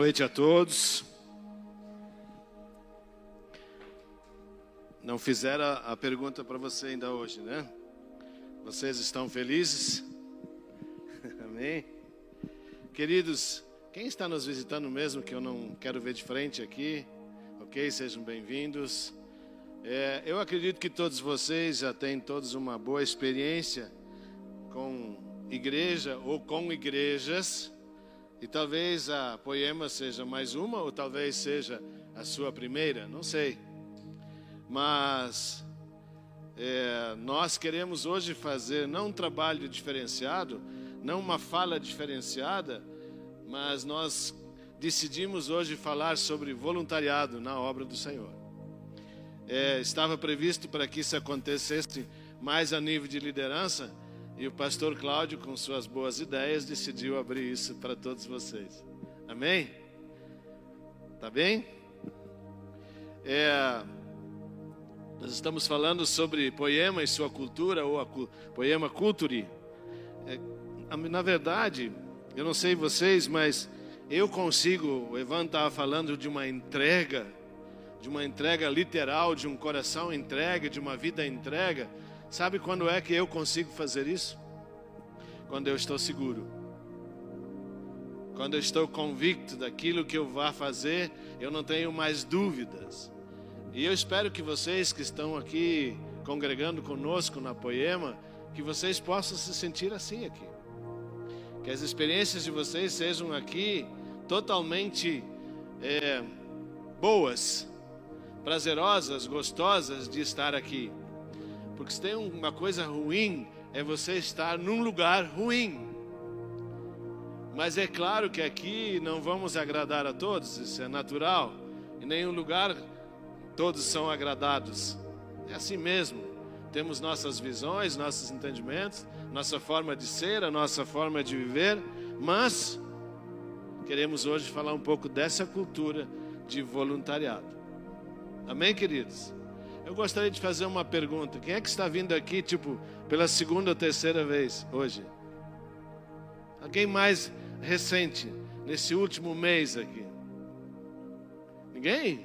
noite a todos. Não fizeram a pergunta para você ainda hoje, né? Vocês estão felizes? Amém? Queridos, quem está nos visitando mesmo, que eu não quero ver de frente aqui, ok? Sejam bem-vindos. É, eu acredito que todos vocês já têm todos uma boa experiência com igreja ou com igrejas. E talvez a Poema seja mais uma, ou talvez seja a sua primeira, não sei. Mas é, nós queremos hoje fazer não um trabalho diferenciado, não uma fala diferenciada, mas nós decidimos hoje falar sobre voluntariado na obra do Senhor. É, estava previsto para que isso acontecesse mais a nível de liderança, e o pastor Cláudio, com suas boas ideias, decidiu abrir isso para todos vocês. Amém? Tá bem? É, nós estamos falando sobre poema e sua cultura, ou a poema culture. É, na verdade, eu não sei vocês, mas eu consigo, o Evan estava falando de uma entrega, de uma entrega literal, de um coração entregue, de uma vida entrega. Sabe quando é que eu consigo fazer isso? Quando eu estou seguro. Quando eu estou convicto daquilo que eu vá fazer, eu não tenho mais dúvidas. E eu espero que vocês que estão aqui congregando conosco na Poema, que vocês possam se sentir assim aqui. Que as experiências de vocês sejam aqui totalmente é, boas, prazerosas, gostosas de estar aqui. Porque se tem uma coisa ruim, é você estar num lugar ruim. Mas é claro que aqui não vamos agradar a todos, isso é natural. Em nenhum lugar todos são agradados. É assim mesmo. Temos nossas visões, nossos entendimentos, nossa forma de ser, a nossa forma de viver, mas queremos hoje falar um pouco dessa cultura de voluntariado. Amém, queridos? Eu gostaria de fazer uma pergunta. Quem é que está vindo aqui, tipo, pela segunda ou terceira vez hoje? Alguém mais recente, nesse último mês aqui? Ninguém?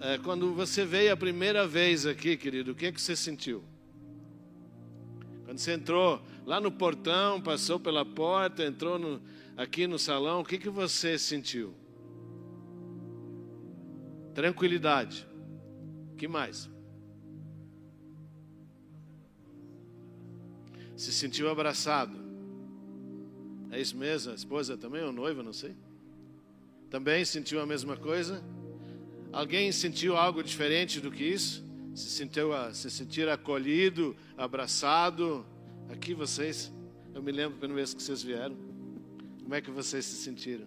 É, quando você veio a primeira vez aqui, querido, o que é que você sentiu? Quando você entrou lá no portão, passou pela porta, entrou no, aqui no salão, o que, que você sentiu? Tranquilidade. que mais? Se sentiu abraçado. É isso mesmo? A esposa também, ou noiva, não sei. Também sentiu a mesma coisa? Alguém sentiu algo diferente do que isso? Se sentiu, se sentir acolhido, abraçado? Aqui vocês, eu me lembro pelo vez que vocês vieram. Como é que vocês se sentiram?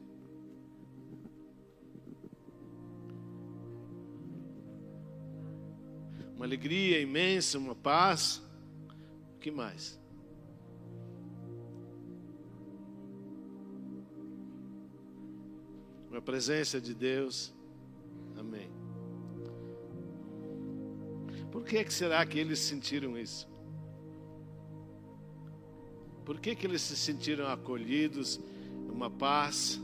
Uma alegria imensa, uma paz. O que mais? Uma presença de Deus. Amém. Por que, que será que eles sentiram isso? Por que, que eles se sentiram acolhidos, uma paz,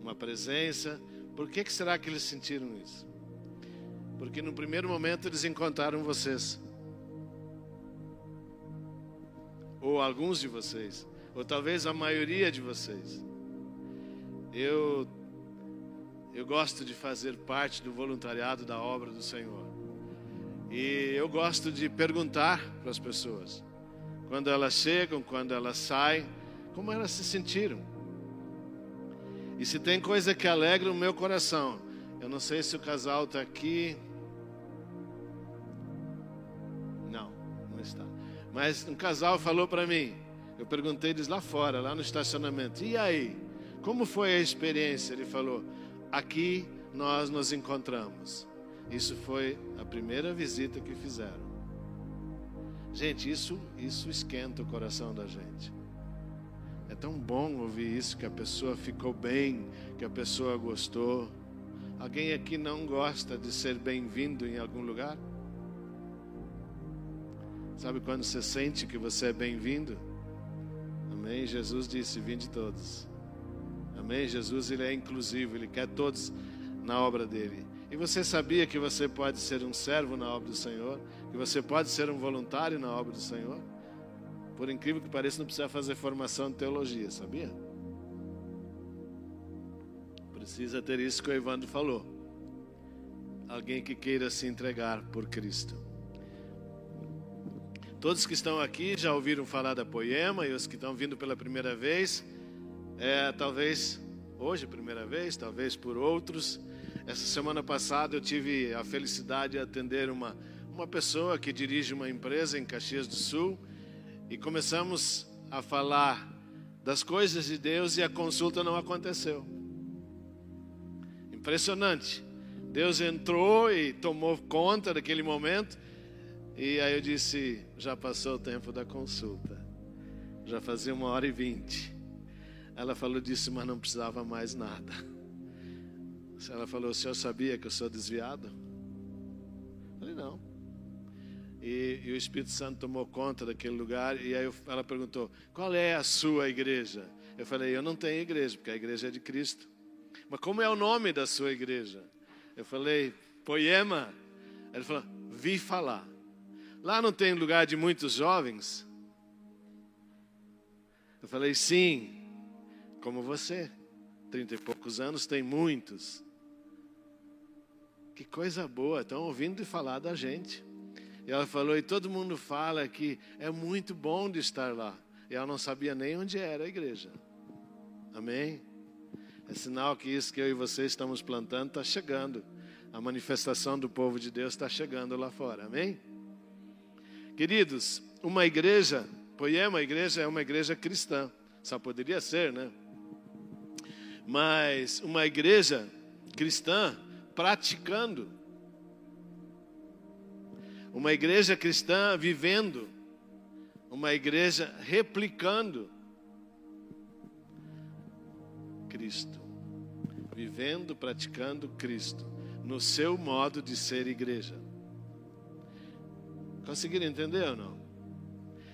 uma presença. Por que, que será que eles sentiram isso? Porque no primeiro momento eles encontraram vocês. Ou alguns de vocês. Ou talvez a maioria de vocês. Eu, eu gosto de fazer parte do voluntariado da obra do Senhor. E eu gosto de perguntar para as pessoas. Quando elas chegam, quando elas saem, como elas se sentiram. E se tem coisa que alegra o meu coração, eu não sei se o casal está aqui. Não, não está. Mas um casal falou para mim, eu perguntei eles lá fora, lá no estacionamento, e aí? Como foi a experiência? Ele falou, aqui nós nos encontramos. Isso foi a primeira visita que fizeram. Gente, isso, isso esquenta o coração da gente. Tão bom ouvir isso, que a pessoa ficou bem, que a pessoa gostou. Alguém aqui não gosta de ser bem-vindo em algum lugar? Sabe quando você sente que você é bem-vindo? Amém? Jesus disse: Vinde todos. Amém? Jesus ele é inclusivo, ele quer todos na obra dele. E você sabia que você pode ser um servo na obra do Senhor? Que você pode ser um voluntário na obra do Senhor? Por incrível que pareça, não precisa fazer formação de teologia, sabia? Precisa ter isso que o Evandro falou. Alguém que queira se entregar por Cristo. Todos que estão aqui já ouviram falar da Poema e os que estão vindo pela primeira vez, é, talvez hoje, primeira vez, talvez por outros. Essa semana passada eu tive a felicidade de atender uma, uma pessoa que dirige uma empresa em Caxias do Sul e começamos a falar das coisas de Deus e a consulta não aconteceu. Impressionante. Deus entrou e tomou conta daquele momento e aí eu disse: já passou o tempo da consulta. Já fazia uma hora e vinte. Ela falou disso, mas não precisava mais nada. Ela falou: o senhor sabia que eu sou desviado? Eu falei: não. E, e, o Espírito Santo tomou conta daquele lugar. E aí eu, ela perguntou: qual é a sua igreja? Eu falei: eu não tenho igreja, porque a igreja é de Cristo. Mas como é o nome da sua igreja? Eu falei: Poema. Ele falou: vi falar. Lá não tem lugar de muitos jovens? Eu falei, sim, como você. Trinta e poucos anos, tem muitos. Que coisa boa, estão ouvindo falar da gente. E ela falou, e todo mundo fala que é muito bom de estar lá. E ela não sabia nem onde era a igreja. Amém? É sinal que isso que eu e você estamos plantando está chegando. A manifestação do povo de Deus está chegando lá fora. Amém? Queridos, uma igreja, Poema, a igreja é uma igreja cristã. Só poderia ser, né? Mas uma igreja cristã praticando. Uma igreja cristã vivendo. Uma igreja replicando Cristo. Vivendo, praticando Cristo no seu modo de ser igreja. Conseguiram entender ou não?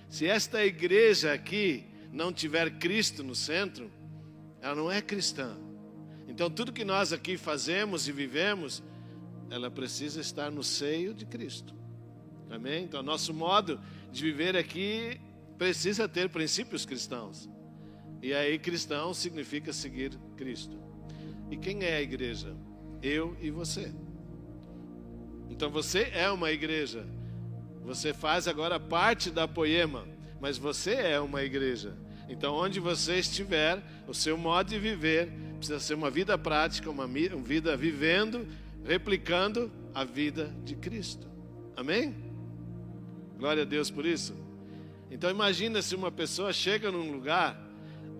Se esta igreja aqui não tiver Cristo no centro, ela não é cristã. Então, tudo que nós aqui fazemos e vivemos, ela precisa estar no seio de Cristo. Amém? Então, nosso modo de viver aqui precisa ter princípios cristãos. E aí, cristão significa seguir Cristo. E quem é a igreja? Eu e você. Então, você é uma igreja. Você faz agora parte da poema, mas você é uma igreja. Então, onde você estiver, o seu modo de viver precisa ser uma vida prática, uma vida vivendo, replicando a vida de Cristo. Amém? Glória a Deus por isso. Então, imagina se uma pessoa chega num lugar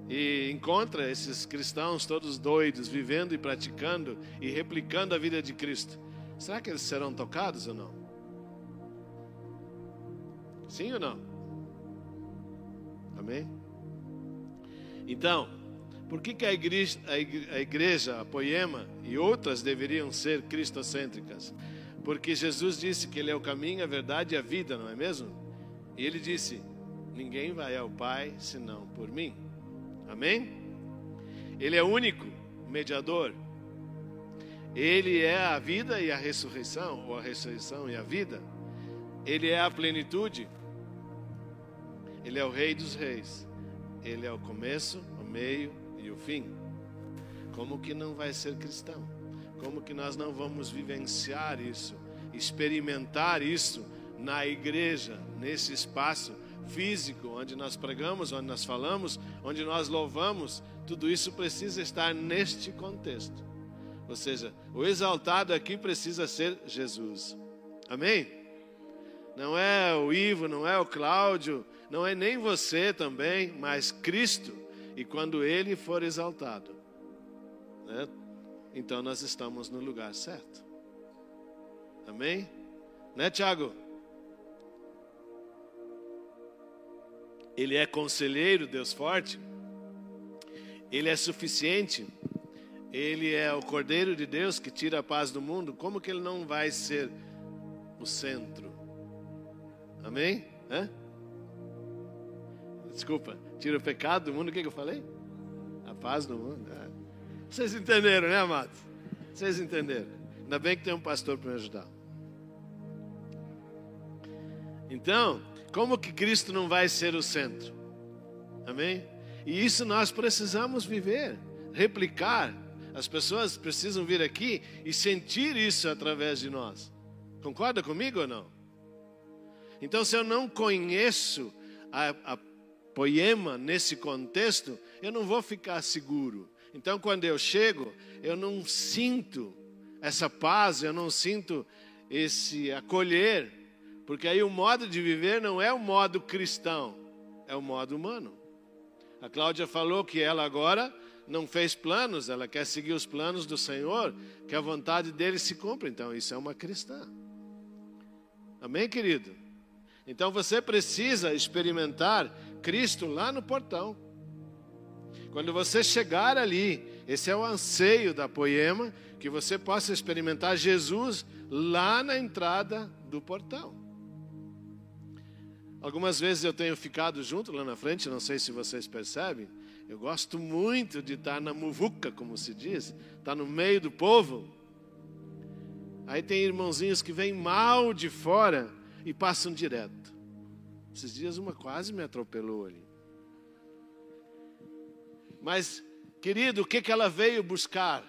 e encontra esses cristãos todos doidos, vivendo e praticando e replicando a vida de Cristo. Será que eles serão tocados ou não? Sim ou não? Amém? Então, por que, que a, igreja, a igreja, a Poema e outras deveriam ser cristocêntricas? Porque Jesus disse que Ele é o caminho, a verdade e a vida, não é mesmo? E Ele disse: Ninguém vai ao Pai senão por mim. Amém? Ele é único mediador. Ele é a vida e a ressurreição, ou a ressurreição e a vida. Ele é a plenitude. Ele é o Rei dos Reis. Ele é o começo, o meio e o fim. Como que não vai ser cristão? Como que nós não vamos vivenciar isso, experimentar isso na igreja, nesse espaço físico, onde nós pregamos, onde nós falamos, onde nós louvamos? Tudo isso precisa estar neste contexto. Ou seja, o exaltado aqui precisa ser Jesus. Amém? Não é o Ivo, não é o Cláudio, não é nem você também, mas Cristo. E quando Ele for exaltado, né, então nós estamos no lugar certo. Amém? Né, Tiago? Ele é conselheiro, Deus forte. Ele é suficiente. Ele é o Cordeiro de Deus que tira a paz do mundo. Como que ele não vai ser o centro? Amém? Hã? Desculpa, Tira o pecado do mundo, o que, que eu falei? A paz do mundo. É. Vocês entenderam, né, amados? Vocês entenderam. Ainda bem que tem um pastor para me ajudar. Então, como que Cristo não vai ser o centro? Amém? E isso nós precisamos viver, replicar. As pessoas precisam vir aqui e sentir isso através de nós. Concorda comigo ou não? Então, se eu não conheço a, a poema nesse contexto, eu não vou ficar seguro. Então, quando eu chego, eu não sinto essa paz, eu não sinto esse acolher, porque aí o modo de viver não é o modo cristão, é o modo humano. A Cláudia falou que ela agora não fez planos, ela quer seguir os planos do Senhor, que a vontade dele se cumpra. Então, isso é uma cristã. Amém, querido? Então você precisa experimentar Cristo lá no portão. Quando você chegar ali, esse é o anseio da poema, que você possa experimentar Jesus lá na entrada do portão. Algumas vezes eu tenho ficado junto lá na frente, não sei se vocês percebem. Eu gosto muito de estar na muvuca, como se diz, estar no meio do povo. Aí tem irmãozinhos que vêm mal de fora e passam direto. Esses dias uma quase me atropelou ali. Mas, querido, o que, que ela veio buscar?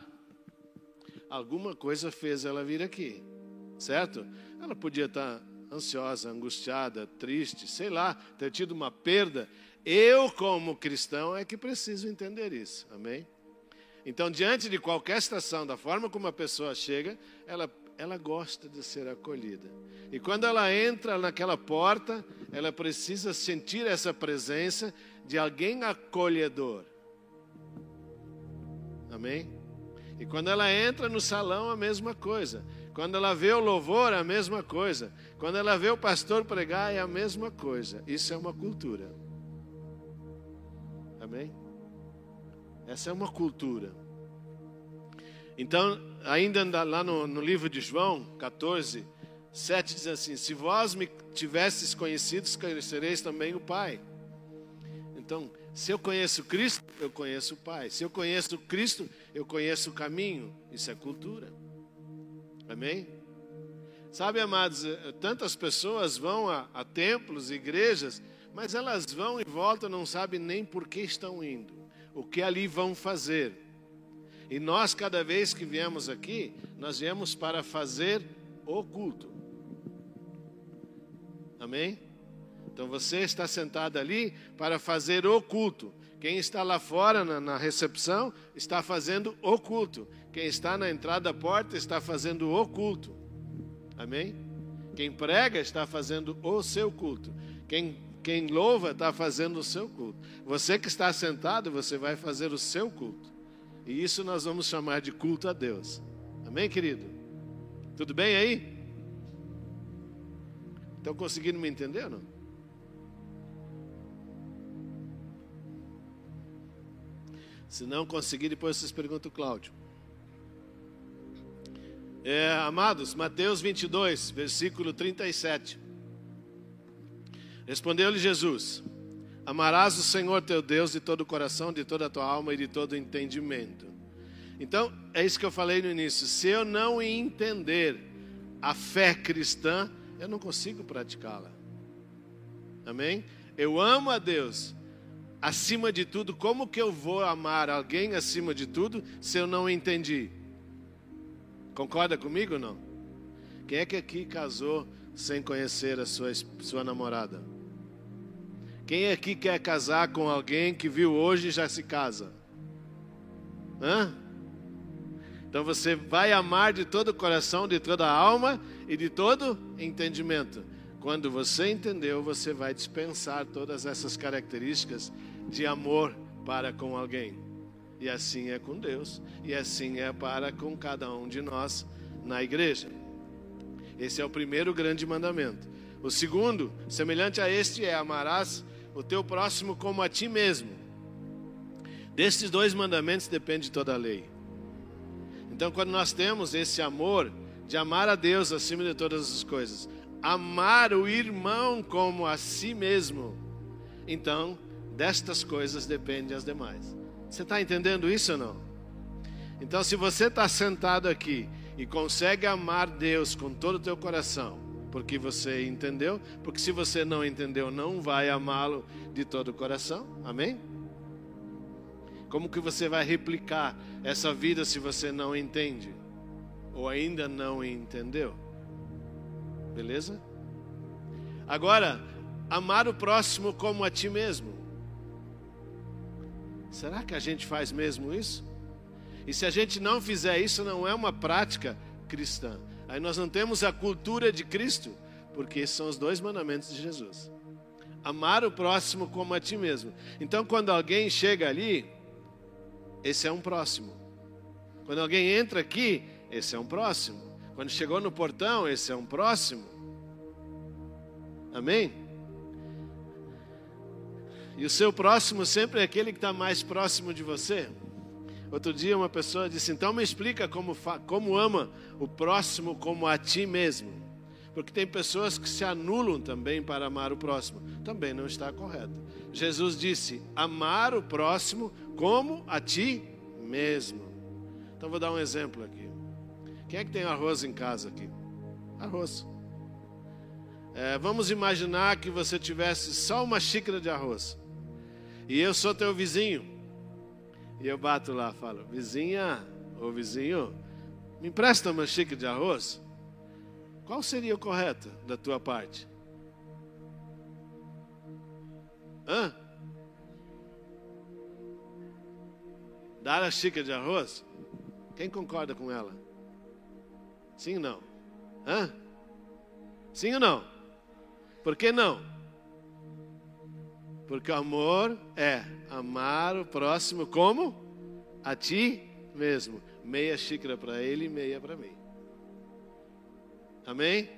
Alguma coisa fez ela vir aqui, certo? Ela podia estar ansiosa, angustiada, triste, sei lá, ter tido uma perda. Eu, como cristão, é que preciso entender isso, amém? Então, diante de qualquer situação, da forma como a pessoa chega, ela ela gosta de ser acolhida. E quando ela entra naquela porta, ela precisa sentir essa presença de alguém acolhedor. Amém? E quando ela entra no salão, a mesma coisa. Quando ela vê o louvor, a mesma coisa. Quando ela vê o pastor pregar, é a mesma coisa. Isso é uma cultura. Amém? Essa é uma cultura. Então, ainda lá no, no, livro de João 14, 7 diz assim: Se vós me tivesses conhecidos, conhecereis também o Pai. Então, se eu conheço Cristo, eu conheço o Pai. Se eu conheço Cristo, eu conheço o caminho. Isso é cultura. Amém? Sabe, amados, eh, tantas pessoas vão a, a templos, igrejas, mas elas vão e voltam, não sabem nem por que estão indo, o que ali vão fazer. E nós, cada vez que viemos aqui, nós viemos para fazer o culto. Amém? Então você está sentado ali para fazer o culto. Quem está lá fora na, na, recepção está fazendo o culto. Quem está na entrada da porta está fazendo o culto. Amém? Quem prega está fazendo o seu culto. Quem, quem louva está fazendo o seu culto. Você que está sentado, você vai fazer o seu culto. E isso nós vamos chamar de culto a Deus. Amém, querido? Tudo bem aí? Estão conseguindo me entender ou não? Se não conseguir, depois vocês perguntam o Cláudio. É, amados, Mateus 22, versículo 37. Respondeu-lhe Jesus: Amarás o Senhor teu Deus de todo o coração, de toda a tua alma e de todo o entendimento. Então, é isso que eu falei no início. Se eu não entender a fé cristã, eu não consigo praticá-la. Amém? Eu amo a Deus acima de tudo. Como que eu vou amar alguém acima de tudo se eu não entendi? Concorda comigo ou não? Quem é que aqui casou sem conhecer a sua, sua namorada? Quem aqui quer casar com alguém que viu hoje e já se casa? Hã? Então você vai amar de todo o coração, de toda a alma e de todo entendimento. Quando você entendeu, você vai dispensar todas essas características de amor para com alguém. E assim é com Deus, e assim é para com cada um de nós na igreja. Esse é o primeiro grande mandamento. O segundo, semelhante a este, é amarás o teu próximo como a ti mesmo. Desses dois mandamentos depende toda a lei. Então, quando nós temos esse amor de amar a Deus acima de todas as coisas, amar o irmão como a si mesmo, então destas coisas dependem as demais. Você está entendendo isso ou não? Então, se você está sentado aqui e consegue amar Deus com todo o teu coração, porque você entendeu, porque se você não entendeu, não vai amá-lo de todo o coração. Amém? Como que você vai replicar essa vida se você não entende ou ainda não entendeu? Beleza? Agora, amar o próximo como a ti mesmo. Será que a gente faz mesmo isso? E se a gente não fizer isso, não é uma prática cristã. Aí nós não temos a cultura de Cristo, porque esses são os dois mandamentos de Jesus. Amar o próximo como a ti mesmo. Então, quando alguém chega ali, esse é um próximo. Quando alguém entra aqui, esse é um próximo. Quando chegou no portão, esse é um próximo. Amém? E o seu próximo sempre é aquele que está mais próximo de você. Outro dia uma pessoa disse: Então me explica como, como ama o próximo como a ti mesmo. Porque tem pessoas que se anulam também para amar o próximo. Também não está correto. Jesus disse: Amar o próximo como a ti mesmo. Então vou dar um exemplo aqui. Quem é que tem arroz em casa aqui? Arroz. É, vamos imaginar que você tivesse só uma xícara de arroz. E eu sou teu vizinho. E eu bato lá, falo, vizinha ou vizinho, me empresta uma xícara de arroz? Qual seria o correto da tua parte? Hã? Dar a xícara de arroz? Quem concorda com ela? Sim ou não? Hã? Sim ou não? Por que não? Porque amor é amar o próximo como a ti mesmo. Meia xícara para ele e meia para mim. Amém?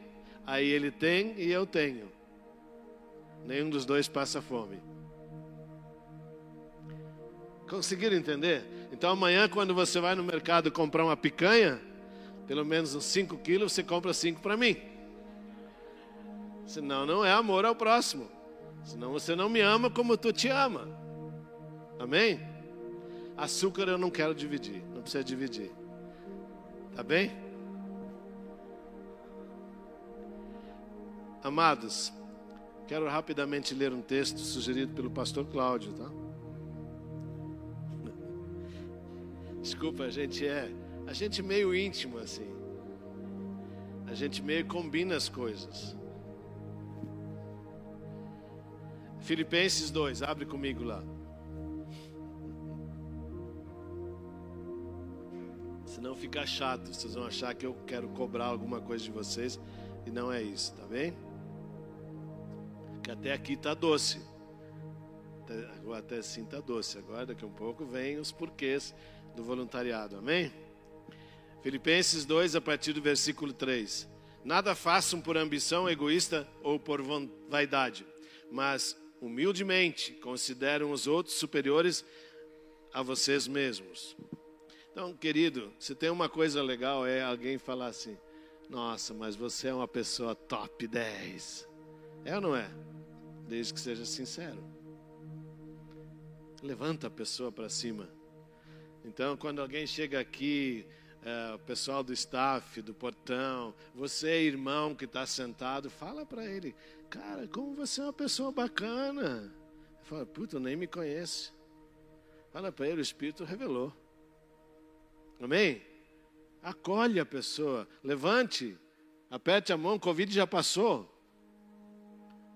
Aí ele tem e eu tenho. Nenhum dos dois passa fome. Conseguiram entender? Então amanhã, quando você vai no mercado comprar uma picanha, pelo menos uns 5 quilos, você compra 5 para mim. Senão não é amor ao próximo. Senão você não me ama como tu te ama. Amém? Açúcar eu não quero dividir, não precisa dividir. Tá bem? Amados, quero rapidamente ler um texto sugerido pelo pastor Cláudio, tá? Desculpa, a gente é, a gente meio íntimo assim. A gente meio combina as coisas. Filipenses 2, abre comigo lá. Senão fica chato, vocês vão achar que eu quero cobrar alguma coisa de vocês e não é isso, tá bem? Que até aqui tá doce. Até, até assim tá doce. Agora daqui a um pouco vem os porquês do voluntariado, amém? Filipenses 2, a partir do versículo 3. Nada façam por ambição egoísta ou por vaidade, mas humildemente consideram os outros superiores a vocês mesmos. Então, querido, se tem uma coisa legal é alguém falar assim: Nossa, mas você é uma pessoa top 10. É ou não é? Desde que seja sincero. Levanta a pessoa para cima. Então, quando alguém chega aqui, é, o pessoal do staff, do portão, você, irmão que está sentado, fala para ele: Cara, como você é uma pessoa bacana. Fala, puta, nem me conhece. Fala para ele, o Espírito revelou. Amém? Acolhe a pessoa, levante, aperte a mão, Covid já passou.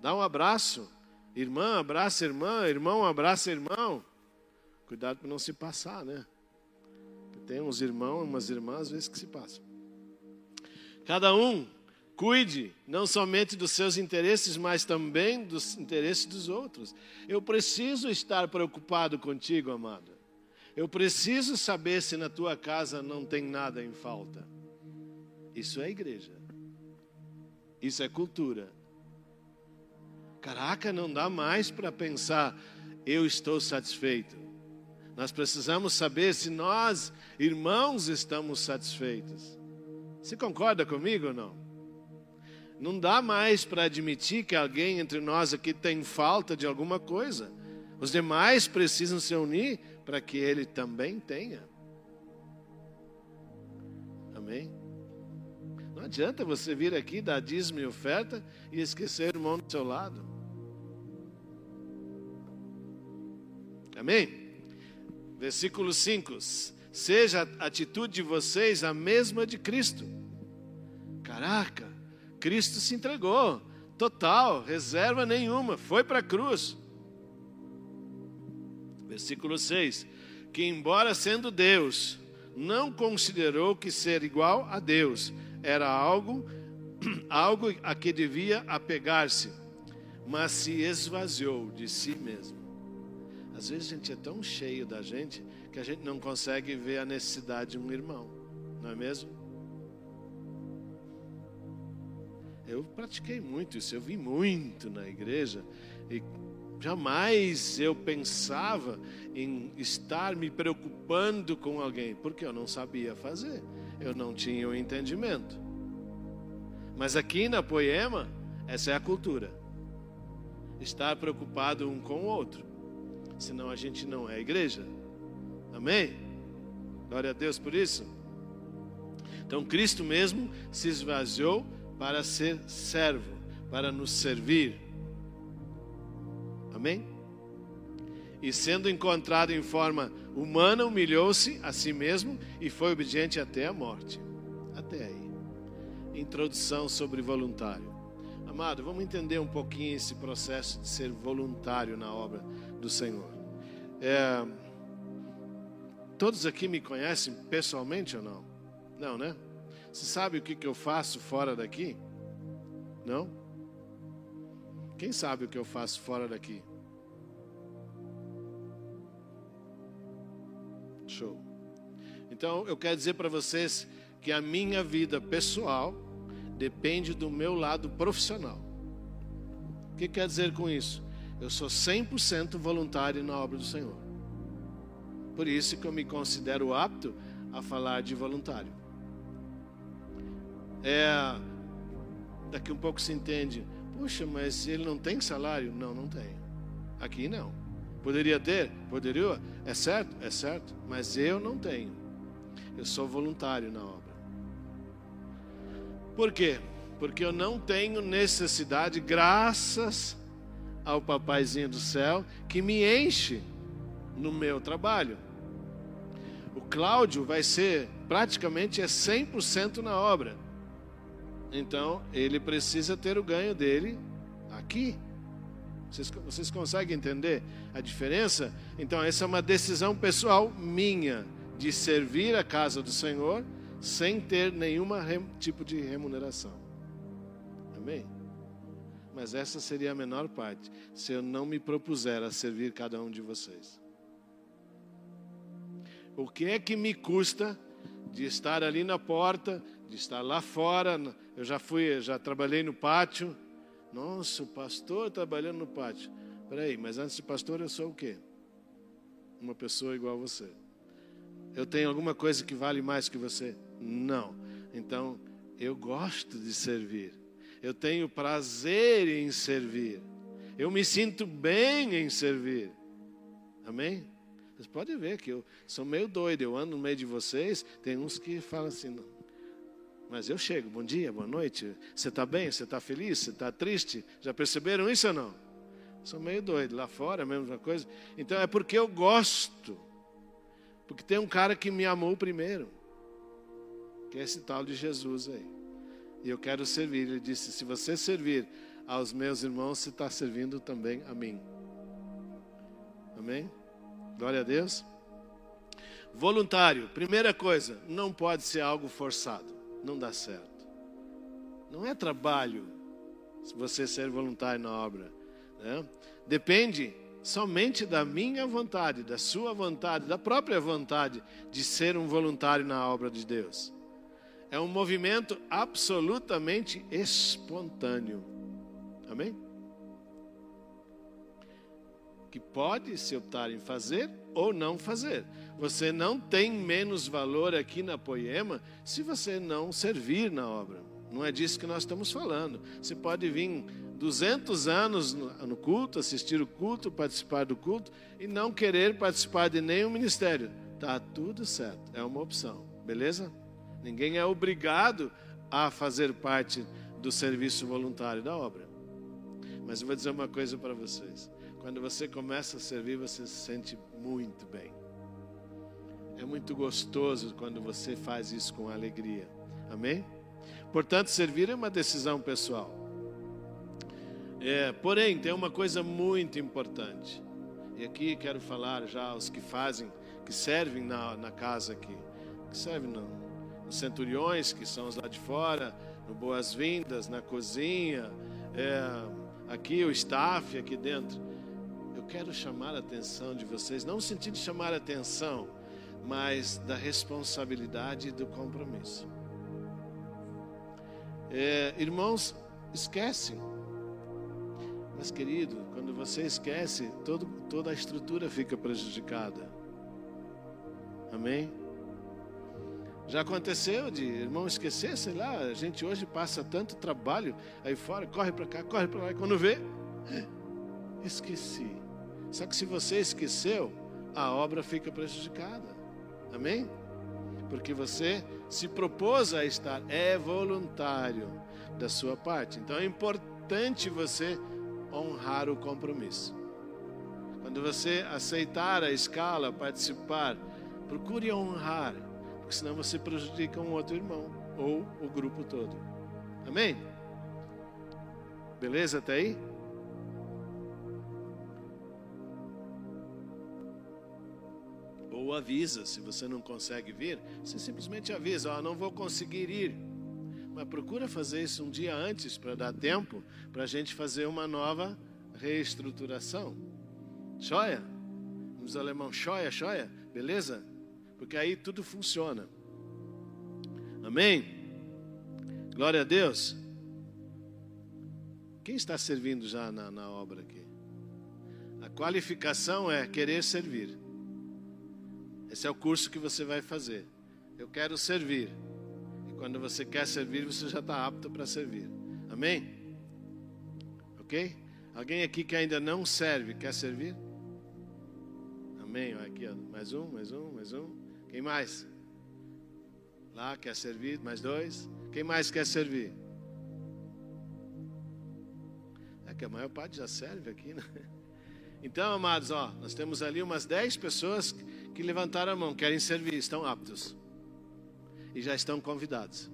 Dá um abraço. Irmã, abraça irmã, irmão, abraça irmão. Cuidado para não se passar, né? Tem uns irmãos, umas irmãs, às vezes que se passam. Cada um Cuide não somente dos seus interesses, mas também dos interesses dos outros. Eu preciso estar preocupado contigo, amado. Eu preciso saber se na tua casa não tem nada em falta. Isso é igreja. Isso é cultura. Caraca, não dá mais para pensar, eu estou satisfeito. Nós precisamos saber se nós, irmãos, estamos satisfeitos. Você concorda comigo ou não? Não dá mais para admitir que alguém entre nós aqui tem falta de alguma coisa. Os demais precisam se unir para que ele também tenha. Amém? Não adianta você vir aqui dar dízimo e oferta e esquecer o irmão do seu lado. Amém? Versículo 5: Seja a atitude de vocês a mesma de Cristo. Caraca, Cristo se entregou, total, reserva nenhuma, foi para a cruz. Versículo 6: Que, embora sendo Deus, não considerou que ser igual a Deus era algo, algo a que devia apegar-se, mas se esvaziou de si mesmo. Às vezes a gente é tão cheio da gente que a gente não consegue ver a necessidade de um irmão, não é mesmo? Eu pratiquei muito isso, eu vi muito na igreja e jamais eu pensava em estar me preocupando com alguém, porque eu não sabia fazer, eu não tinha o entendimento. Mas aqui na Poema, essa é a cultura. Estar preocupado um com o outro. Senão a gente não é igreja. Amém? Glória a Deus por isso. Então Cristo mesmo se esvaziou para ser servo, para nos servir. Amém? E sendo encontrado em forma humana, humilhou-se a si mesmo e foi obediente até a morte. Até aí. Introdução sobre voluntário. Amado, vamos entender um pouquinho esse processo de ser voluntário na obra do Senhor. É, todos aqui me conhecem pessoalmente ou não? Não, né? Você sabe o que, que eu faço fora daqui? Não? Quem sabe o que eu faço fora daqui? Show. Então eu quero dizer para vocês que a minha vida pessoal depende do meu lado profissional. O que quer dizer com isso? Eu sou 100% voluntário na obra do Senhor. Por isso que eu me considero apto a falar de voluntário. É, daqui um pouco se entende, puxa, mas ele não tem salário? Não, não tem. Aqui não. Poderia ter? Poderia? É certo? É certo. Mas eu não tenho. Eu sou voluntário na obra. Por quê? Porque eu não tenho necessidade, graças ao papaizinho do céu, que me enche no meu trabalho. O Cláudio vai ser praticamente é 100% na obra. Então, ele precisa ter o ganho dele aqui. Vocês, vocês conseguem entender a diferença? Então, essa é uma decisão pessoal minha de servir a casa do Senhor sem ter nenhum tipo de remuneração. Amém? Mas essa seria a menor parte se eu não me propuser a servir cada um de vocês. O que é que me custa de estar ali na porta, de estar lá fora? Eu já fui, já trabalhei no pátio nossa, o pastor trabalhando no pátio. Peraí, mas antes de pastor eu sou o quê? Uma pessoa igual a você. Eu tenho alguma coisa que vale mais que você? Não. Então, eu gosto de servir. Eu tenho prazer em servir. Eu me sinto bem em servir. Amém? Vocês podem ver que eu sou meio doido. Eu ando no meio de vocês. Tem uns que falam assim: não, mas eu chego, bom dia, boa noite. Você está bem? Você está feliz? Você está triste? Já perceberam isso ou não? Sou meio doido. Lá fora é a mesma coisa. Então é porque eu gosto. Porque tem um cara que me amou primeiro. Que é esse tal de Jesus aí. E eu quero servir. Ele disse: se você servir aos meus irmãos, você está servindo também a mim. Amém? Glória a Deus. Voluntário, primeira coisa, não pode ser algo forçado não dá certo. Não é trabalho se você ser voluntário na obra. Né? Depende somente da minha vontade, da sua vontade, da própria vontade de ser um voluntário na obra de Deus. É um movimento absolutamente espontâneo. Amém? Que pode se optar em fazer ou não fazer. Você não tem menos valor aqui na Poema se você não servir na obra. Não é disso que nós estamos falando. Você pode vir 200 anos no culto, assistir o culto, participar do culto e não querer participar de nenhum ministério. Tá tudo certo, é uma opção, beleza? Ninguém é obrigado a fazer parte do serviço voluntário da obra. Mas eu vou dizer uma coisa para vocês: quando você começa a servir, você se sente muito bem. É muito gostoso quando você faz isso com alegria. Amém? Portanto, servir é uma decisão pessoal. É, porém, tem uma coisa muito importante. E aqui quero falar já aos que fazem, que servem na, na casa aqui, que servem no, nos centuriões, que são os lá de fora, no boas-vindas, na cozinha, é, aqui o staff, aqui dentro. Eu quero chamar a atenção de vocês, não no sentido de chamar a atenção, mas da responsabilidade e do compromisso. É, irmãos, esquecem. Mas, querido, quando você esquece, todo, toda a estrutura fica prejudicada. Amém? Já aconteceu de irmão esquecer, sei lá, a gente hoje passa tanto trabalho aí fora, corre para cá, corre para lá, e quando vê, esqueci. Só que se você esqueceu, a obra fica prejudicada. Amém? Porque você se propôs a estar, é voluntário da sua parte. Então é importante você honrar o compromisso. Quando você aceitar a escala, participar, procure honrar, porque senão você prejudica um outro irmão ou o grupo todo. Amém? Beleza até aí? Ou avisa, se você não consegue vir, você simplesmente avisa, oh, não vou conseguir ir. Mas procura fazer isso um dia antes para dar tempo para a gente fazer uma nova reestruturação. Joia? Nos alemão, joia, joia, beleza? Porque aí tudo funciona. Amém? Glória a Deus. Quem está servindo já na, na obra aqui? A qualificação é querer servir. Esse é o curso que você vai fazer. Eu quero servir. E quando você quer servir, você já está apto para servir. Amém? Ok? Alguém aqui que ainda não serve, quer servir? Amém? Aqui, ó. mais um, mais um, mais um. Quem mais? Lá quer servir? Mais dois. Quem mais quer servir? É que a maior parte já serve aqui, né? Então, amados, ó, nós temos ali umas 10 pessoas que levantaram a mão, querem servir, estão aptos e já estão convidados.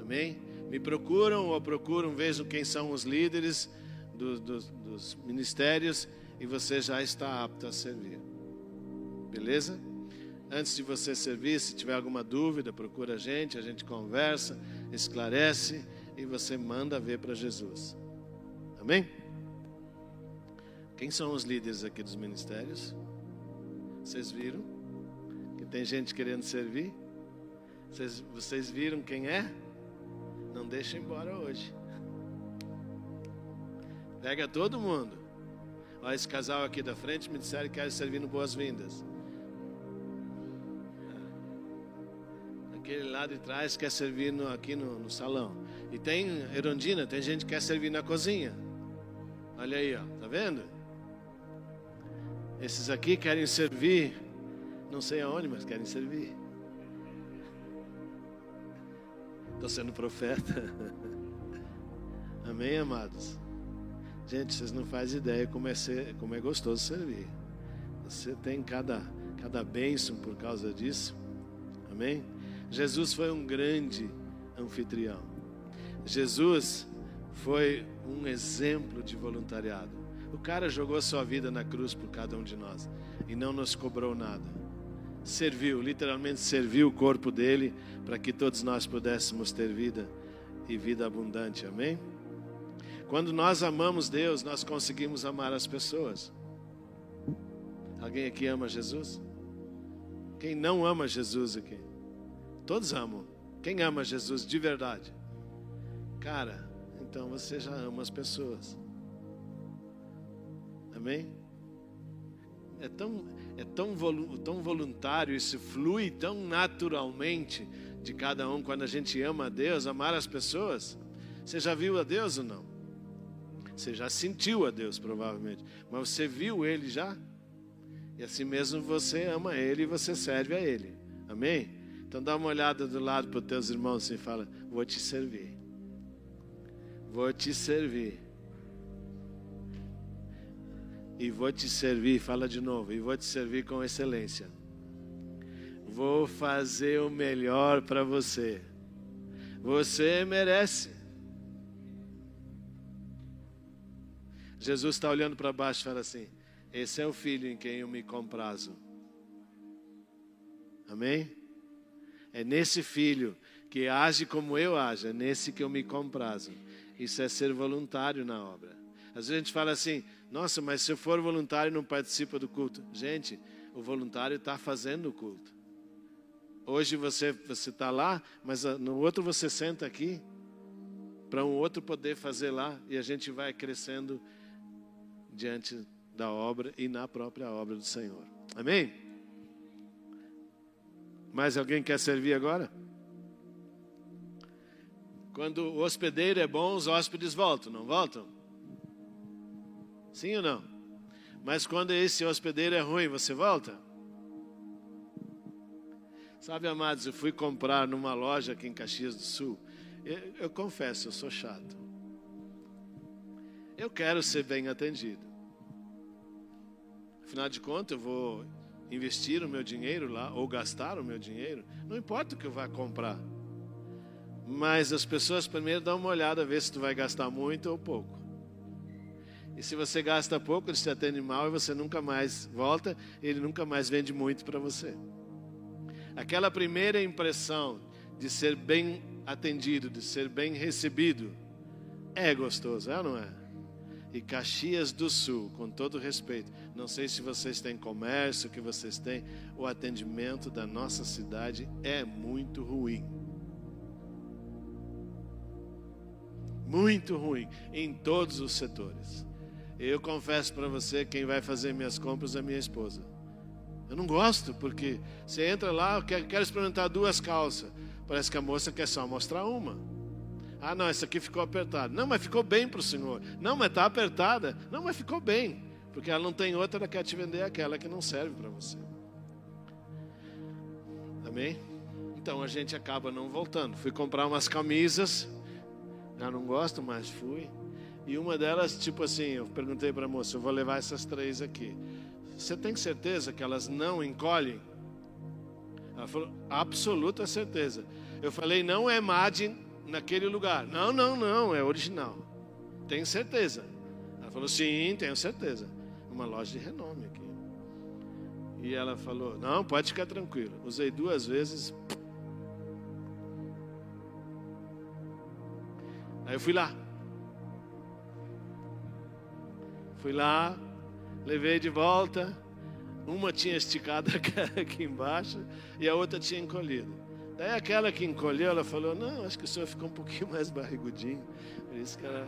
Amém? Me procuram ou procuram, vejam quem são os líderes do, do, dos ministérios e você já está apto a servir. Beleza? Antes de você servir, se tiver alguma dúvida, procura a gente, a gente conversa, esclarece e você manda ver para Jesus. Amém? Quem são os líderes aqui dos ministérios? Vocês viram? Que tem gente querendo servir? Vocês, vocês viram quem é? Não deixa embora hoje. Pega todo mundo. Olha, esse casal aqui da frente me disseram que quer servir no Boas-Vindas. Aquele lá de trás quer servir no, aqui no, no salão. E tem Erondina, tem gente que quer servir na cozinha. Olha aí, ó, tá vendo? Esses aqui querem servir, não sei aonde, mas querem servir. Estou sendo profeta. Amém, amados? Gente, vocês não fazem ideia como é, ser, como é gostoso servir. Você tem cada, cada bênção por causa disso. Amém? Jesus foi um grande anfitrião. Jesus foi um exemplo de voluntariado. O cara jogou sua vida na cruz por cada um de nós e não nos cobrou nada. Serviu, literalmente serviu o corpo dele para que todos nós pudéssemos ter vida e vida abundante. Amém? Quando nós amamos Deus, nós conseguimos amar as pessoas. Alguém aqui ama Jesus? Quem não ama Jesus aqui? Todos amam. Quem ama Jesus de verdade? Cara, então você já ama as pessoas. Amém? É tão, é tão, tão voluntário, isso flui tão naturalmente de cada um quando a gente ama a Deus, amar as pessoas. Você já viu a Deus ou não? Você já sentiu a Deus, provavelmente. Mas você viu Ele já? E assim mesmo você ama Ele e você serve a Ele. Amém? Então dá uma olhada do lado para os teus irmãos e fala: Vou te servir. Vou te servir. E vou te servir, fala de novo, e vou te servir com excelência. Vou fazer o melhor para você. Você merece. Jesus está olhando para baixo e fala assim: Esse é o filho em quem eu me comprazo. Amém? É nesse filho que age como eu ajo, é nesse que eu me comprazo. Isso é ser voluntário na obra. Às vezes a gente fala assim: Nossa, mas se eu for voluntário não participa do culto. Gente, o voluntário está fazendo o culto. Hoje você você está lá, mas ah, no outro você senta aqui para um outro poder fazer lá e a gente vai crescendo diante da obra e na própria obra do Senhor. Amém? Mais alguém quer servir agora? Quando o hospedeiro é bom, os hóspedes voltam, não voltam? Sim ou não? Mas quando esse hospedeiro é ruim, você volta? Sabe, amados, eu fui comprar numa loja aqui em Caxias do Sul. Eu, eu confesso, eu sou chato. Eu quero ser bem atendido. Afinal de contas, eu vou investir o meu dinheiro lá ou gastar o meu dinheiro, não importa o que eu vá comprar. Mas as pessoas primeiro dão uma olhada, ver se tu vai gastar muito ou pouco. E se você gasta pouco, ele te atende mal e você nunca mais volta, ele nunca mais vende muito para você. Aquela primeira impressão de ser bem atendido, de ser bem recebido, é gostoso, é ou não é? e Caxias do Sul, com todo respeito, não sei se vocês têm comércio, que vocês têm, o atendimento da nossa cidade é muito ruim. Muito ruim em todos os setores. Eu confesso para você, quem vai fazer minhas compras é minha esposa. Eu não gosto, porque você entra lá, quer, quer experimentar duas calças. Parece que a moça quer só mostrar uma. Ah, não, essa aqui ficou apertada. Não, mas ficou bem para o Senhor. Não, mas está apertada. Não, mas ficou bem. Porque ela não tem outra, ela quer te vender aquela que não serve para você. Amém? Então a gente acaba não voltando. Fui comprar umas camisas. Já não gosto, mas fui. E uma delas, tipo assim, eu perguntei para a moça: eu vou levar essas três aqui. Você tem certeza que elas não encolhem? Ela falou: absoluta certeza. Eu falei: não é Madden naquele lugar. Não, não, não, é original. Tenho certeza. Ela falou, sim, tenho certeza. Uma loja de renome aqui. E ela falou, não, pode ficar tranquilo. Usei duas vezes. Aí eu fui lá. Fui lá, levei de volta. Uma tinha esticado aqui embaixo e a outra tinha encolhido. Daí aquela que encolheu, ela falou, não, acho que o senhor ficou um pouquinho mais barrigudinho. Por isso que ela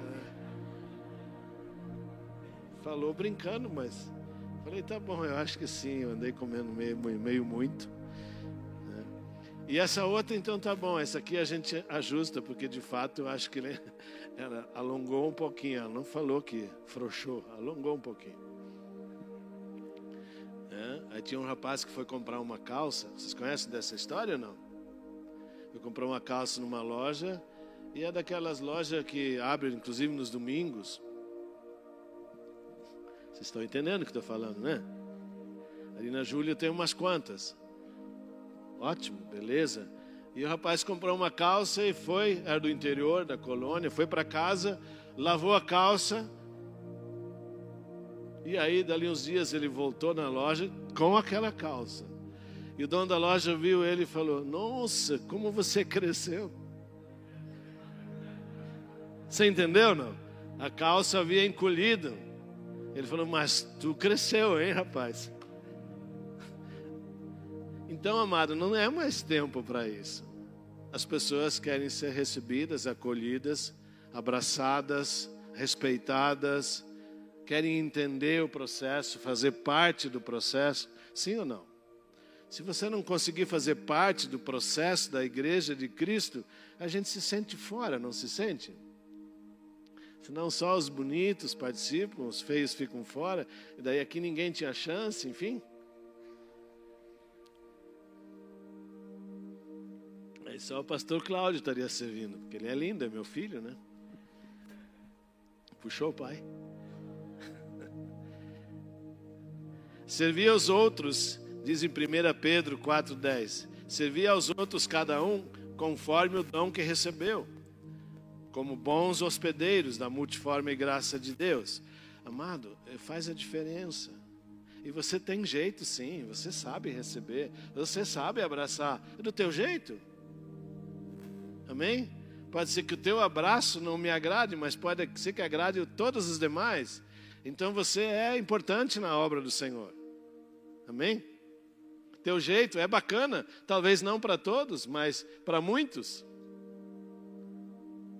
falou brincando, mas falei, tá bom, eu acho que sim, eu andei comendo meio, meio muito. Né? E essa outra, então tá bom, essa aqui a gente ajusta, porque de fato eu acho que ela alongou um pouquinho, ela não falou que frouxou, alongou um pouquinho. É, aí tinha um rapaz que foi comprar uma calça, vocês conhecem dessa história ou não? Eu comprei uma calça numa loja e é daquelas lojas que abrem inclusive nos domingos. Vocês estão entendendo o que estou falando, né? Ali na Júlia tem umas quantas. Ótimo, beleza. E o rapaz comprou uma calça e foi, era do interior da colônia, foi para casa, lavou a calça. E aí, dali uns dias, ele voltou na loja com aquela calça. E o dono da loja viu ele e falou: Nossa, como você cresceu. Você entendeu não? A calça havia encolhido. Ele falou: Mas tu cresceu, hein, rapaz? Então, amado, não é mais tempo para isso. As pessoas querem ser recebidas, acolhidas, abraçadas, respeitadas, querem entender o processo, fazer parte do processo, sim ou não? Se você não conseguir fazer parte do processo da igreja de Cristo, a gente se sente fora, não se sente? Senão só os bonitos participam, os feios ficam fora, e daí aqui ninguém tinha chance, enfim. Só o pastor Cláudio estaria servindo, porque ele é lindo, é meu filho, né? Puxou o pai. Servir aos outros, diz em 1 Pedro 4,10. Servir aos outros cada um conforme o dom que recebeu, como bons hospedeiros da multiforme graça de Deus. Amado, eh, faz a diferença. E você tem jeito sim, você sabe receber, você sabe abraçar, é do teu jeito. Amém? Pode ser que o teu abraço não me agrade, mas pode ser que agrade todos os demais. Então você é importante na obra do Senhor. Amém? Teu jeito é bacana, talvez não para todos, mas para muitos.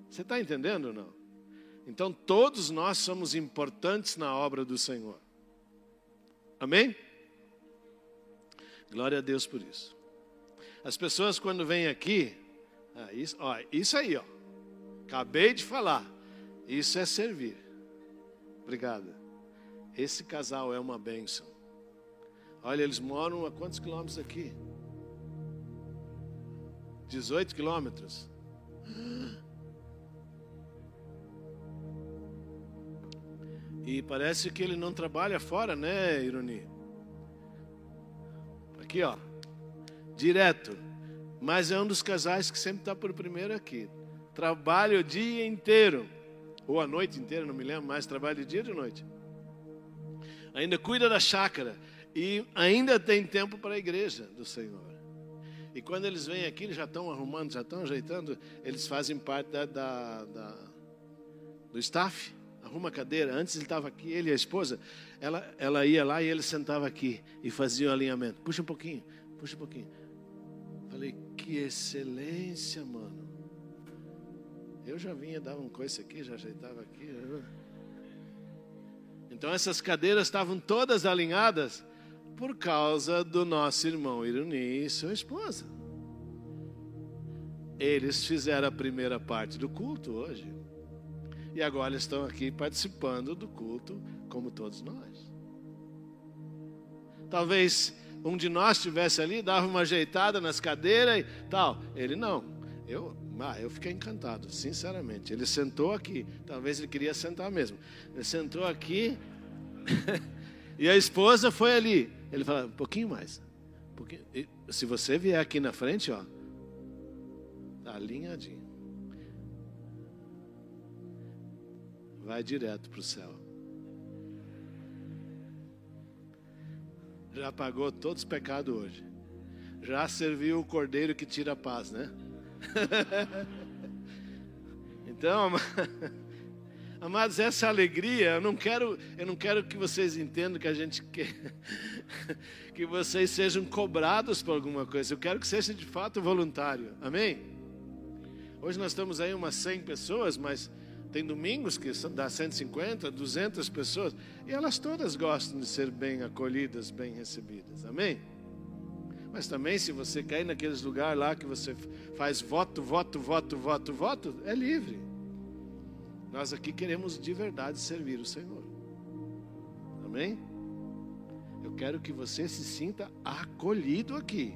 Você está entendendo ou não? Então todos nós somos importantes na obra do Senhor. Amém? Glória a Deus por isso. As pessoas quando vêm aqui, ah, isso, ó, isso aí, ó. Acabei de falar. Isso é servir. Obrigado. Esse casal é uma bênção. Olha, eles moram a quantos quilômetros aqui? 18 quilômetros. E parece que ele não trabalha fora, né, Ironi? Aqui, ó. Direto. Mas é um dos casais que sempre está por primeiro aqui. Trabalha o dia inteiro. Ou a noite inteira, não me lembro mais. Trabalha dia ou de noite. Ainda cuida da chácara. E ainda tem tempo para a igreja do Senhor. E quando eles vêm aqui, eles já estão arrumando, já estão ajeitando. Eles fazem parte da, da, da do staff. Arruma a cadeira. Antes ele estava aqui, ele e a esposa. Ela, ela ia lá e ele sentava aqui e fazia o alinhamento. Puxa um pouquinho, puxa um pouquinho. Falei, que excelência, mano. Eu já vinha, dava um coice aqui, já ajeitava aqui. Então essas cadeiras estavam todas alinhadas por causa do nosso irmão Iruni e sua esposa. Eles fizeram a primeira parte do culto hoje. E agora estão aqui participando do culto como todos nós. Talvez um de nós estivesse ali, dava uma ajeitada nas cadeiras e tal. Ele não. Eu, ah, eu fiquei encantado, sinceramente. Ele sentou aqui, talvez ele queria sentar mesmo. Ele sentou aqui e a esposa foi ali. Ele falou, um pouquinho mais. Um pouquinho. se você vier aqui na frente, ó, tá alinhadinho. Vai direto para o céu. Já pagou todos os pecados hoje. Já serviu o cordeiro que tira a paz, né? então, amados, essa alegria, eu não quero, eu não quero que vocês entendam que a gente quer que vocês sejam cobrados por alguma coisa. Eu quero que seja de fato voluntário. Amém? Hoje nós estamos aí umas 100 pessoas, mas tem domingos que dá 150, 200 pessoas, e elas todas gostam de ser bem acolhidas, bem recebidas. Amém? Mas também, se você cair naqueles lugares lá que você faz voto, voto, voto, voto, voto, é livre. Nós aqui queremos de verdade servir o Senhor. Amém? Eu quero que você se sinta acolhido aqui.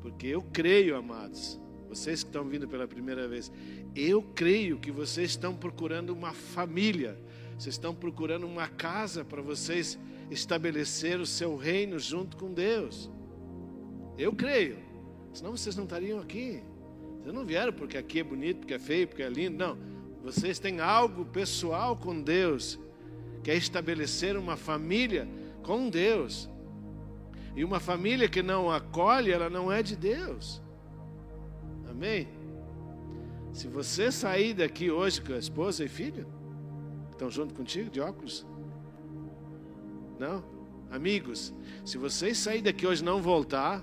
Porque eu creio, amados, vocês que estão vindo pela primeira vez, eu creio que vocês estão procurando uma família, vocês estão procurando uma casa para vocês estabelecer o seu reino junto com Deus. Eu creio, senão vocês não estariam aqui. Vocês não vieram porque aqui é bonito, porque é feio, porque é lindo, não. Vocês têm algo pessoal com Deus, que é estabelecer uma família com Deus. E uma família que não acolhe, ela não é de Deus. Amém? Se você sair daqui hoje com a esposa e filho, estão junto contigo de óculos? Não? Amigos, se vocês sair daqui hoje e não voltar,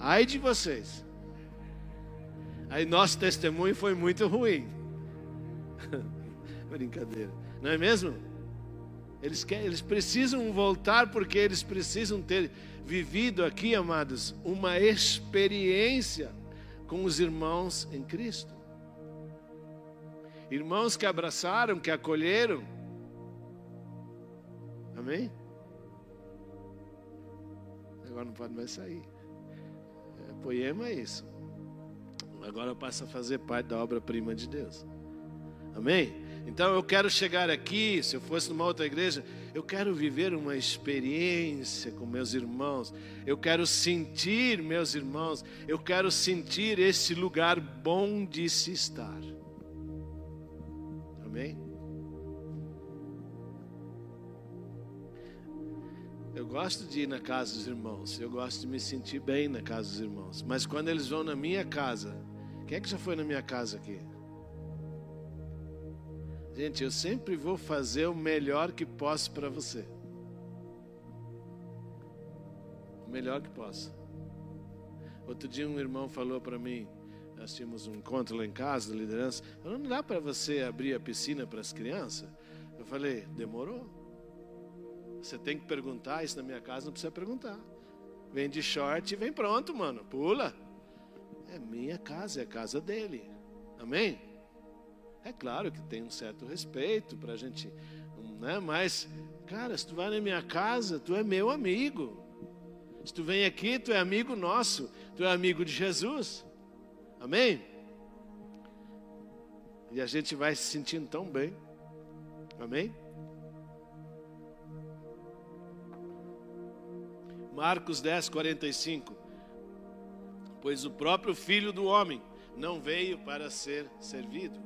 ai de vocês. Aí nosso testemunho foi muito ruim. Brincadeira. Não é mesmo? Eles, querem, eles precisam voltar porque eles precisam ter vivido aqui, amados, uma experiência com os irmãos em Cristo. Irmãos que abraçaram, que acolheram. Amém? Agora não pode mais sair. É, poema é isso. Agora passa a fazer parte da obra-prima de Deus. Amém? Então eu quero chegar aqui, se eu fosse numa outra igreja, eu quero viver uma experiência com meus irmãos. Eu quero sentir meus irmãos. Eu quero sentir esse lugar bom de se estar. Amém? Eu gosto de ir na casa dos irmãos. Eu gosto de me sentir bem na casa dos irmãos. Mas quando eles vão na minha casa, quem é que já foi na minha casa aqui? Gente, eu sempre vou fazer o melhor que posso para você. O melhor que posso. Outro dia um irmão falou para mim, nós tínhamos um encontro lá em casa da liderança, não dá para você abrir a piscina para as crianças? Eu falei, demorou. Você tem que perguntar, isso na minha casa não precisa perguntar. Vem de short e vem pronto, mano. Pula. É minha casa, é a casa dele. Amém? É claro que tem um certo respeito para a gente, né? mas, cara, se tu vai na minha casa, tu é meu amigo. Se tu vem aqui, tu é amigo nosso, tu é amigo de Jesus. Amém? E a gente vai se sentindo tão bem. Amém? Marcos 10, 45. Pois o próprio Filho do Homem não veio para ser servido,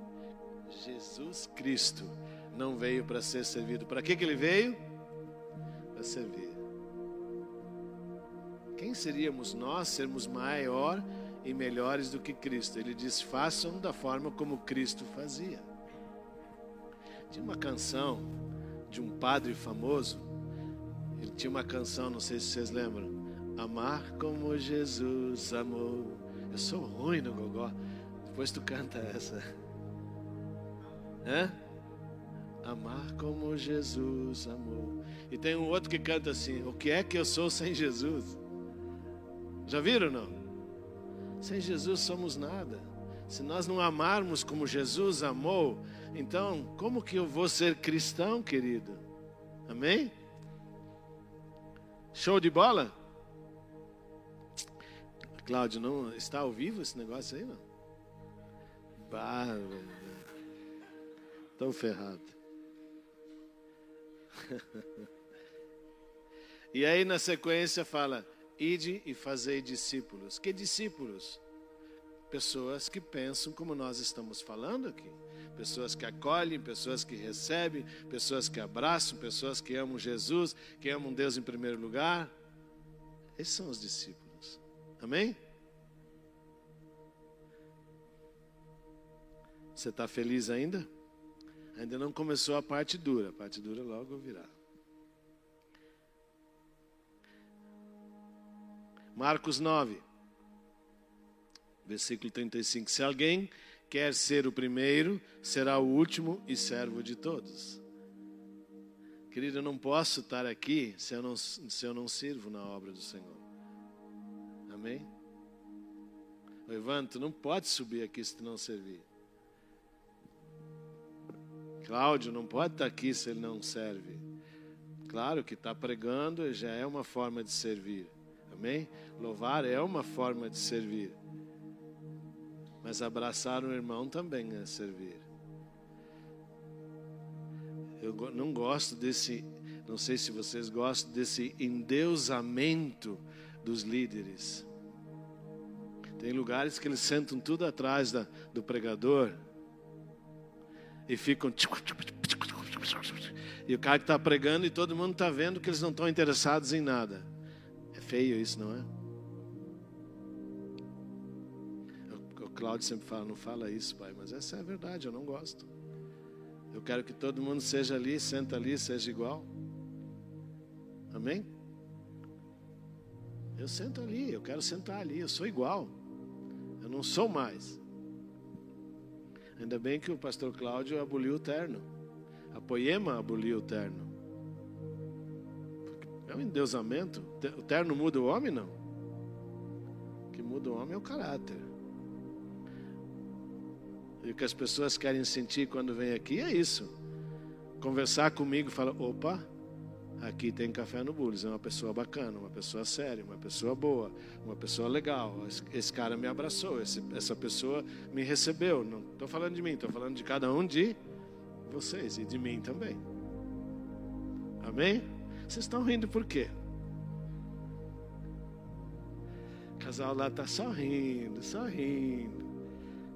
Jesus Cristo não veio para ser servido. Para que, que ele veio? Para servir. Quem seríamos nós sermos maior e melhores do que Cristo? Ele diz: façam da forma como Cristo fazia. Tinha uma canção de um padre famoso. Ele tinha uma canção, não sei se vocês lembram. Amar como Jesus amou. Eu sou ruim no gogó. Depois tu canta essa. Hã? Amar como Jesus amou. E tem um outro que canta assim: O que é que eu sou sem Jesus? Já viram não? Sem Jesus somos nada. Se nós não amarmos como Jesus amou, então como que eu vou ser cristão, querido? Amém? Show de bola? Cláudio, não está ao vivo esse negócio aí, não? Bárbaro. Tão ferrado. e aí na sequência fala: Ide e fazei discípulos. Que discípulos? Pessoas que pensam como nós estamos falando aqui. Pessoas que acolhem, pessoas que recebem, pessoas que abraçam, pessoas que amam Jesus, que amam Deus em primeiro lugar. Esses são os discípulos. Amém? Você está feliz ainda? Ainda não começou a parte dura, a parte dura logo virá. Marcos 9, versículo 35. Se alguém quer ser o primeiro, será o último e servo de todos. Querido, eu não posso estar aqui se eu não, se eu não sirvo na obra do Senhor. Amém? O Ivan, tu não pode subir aqui se tu não servir. Cláudio não pode estar aqui se ele não serve. Claro que está pregando já é uma forma de servir. Amém? Louvar é uma forma de servir. Mas abraçar um irmão também é servir. Eu não gosto desse, não sei se vocês gostam desse endeusamento dos líderes. Tem lugares que eles sentam tudo atrás da, do pregador e ficam. E o cara que está pregando e todo mundo está vendo que eles não estão interessados em nada. É feio isso, não é? O Cláudio sempre fala, não fala isso, pai, mas essa é a verdade, eu não gosto. Eu quero que todo mundo seja ali, senta ali, seja igual. Amém? Eu sento ali, eu quero sentar ali, eu sou igual. Eu não sou mais. Ainda bem que o pastor Cláudio aboliu o terno. A Poema aboliu o terno. um endeusamento. O terno muda o homem, não. O que muda o homem é o caráter. E o que as pessoas querem sentir quando vem aqui é isso. Conversar comigo e falar: opa, aqui tem café no Bulls. É uma pessoa bacana, uma pessoa séria, uma pessoa boa, uma pessoa legal. Esse cara me abraçou, esse, essa pessoa me recebeu. Não estou falando de mim, estou falando de cada um de vocês e de mim também. Amém? Vocês estão rindo por quê? O casal lá está só rindo, só rindo.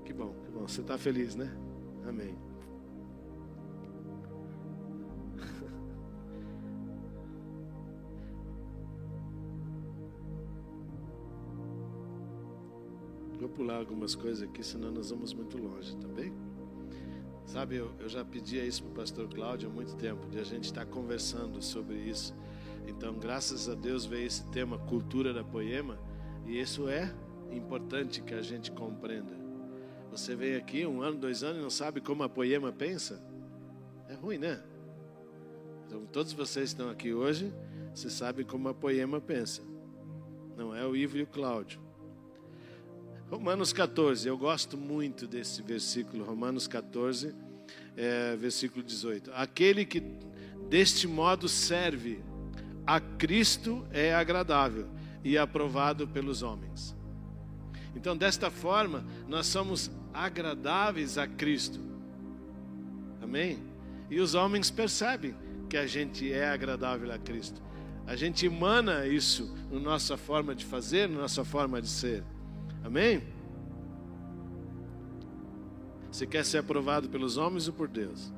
Que bom, que bom. Você está feliz, né? Amém. Vou pular algumas coisas aqui, senão nós vamos muito longe, tá bem? Sabe, eu, eu já pedia isso para o pastor Cláudio há muito tempo, de a gente estar tá conversando sobre isso. Então, graças a Deus veio esse tema cultura da poema, e isso é importante que a gente compreenda. Você veio aqui um ano, dois anos e não sabe como a poema pensa? É ruim, né? Então, todos vocês estão aqui hoje, você sabe como a poema pensa. Não é o Ivo e o Cláudio. Romanos 14, eu gosto muito desse versículo, Romanos 14, é, versículo 18. Aquele que deste modo serve a Cristo é agradável e aprovado pelos homens. Então, desta forma, nós somos agradáveis a Cristo. Amém? E os homens percebem que a gente é agradável a Cristo. A gente emana isso na nossa forma de fazer, na nossa forma de ser. Amém? Você quer ser aprovado pelos homens ou por Deus?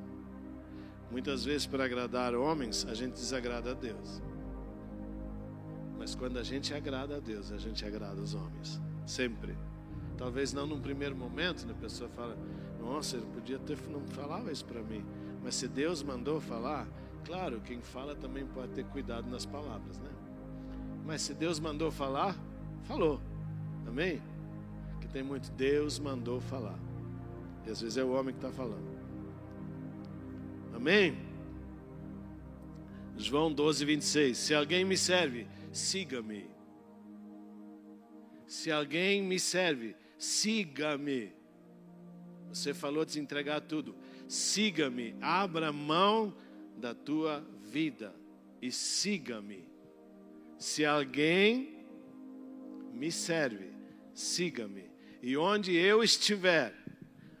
Muitas vezes, para agradar homens, a gente desagrada a Deus. Mas quando a gente agrada a Deus, a gente agrada os homens. Sempre. Talvez não num primeiro momento, né? a pessoa fala: Nossa, ele podia ter não falava isso para mim. Mas se Deus mandou falar, claro, quem fala também pode ter cuidado nas palavras, né? Mas se Deus mandou falar, falou. Amém? tem muito Deus mandou falar. E às vezes é o homem que está falando. Amém? João 12, 26. Se alguém me serve, siga-me. Se alguém me serve, siga-me. Você falou de entregar tudo. Siga-me. Abra mão da tua vida e siga-me. Se alguém me serve, siga-me. E onde eu estiver,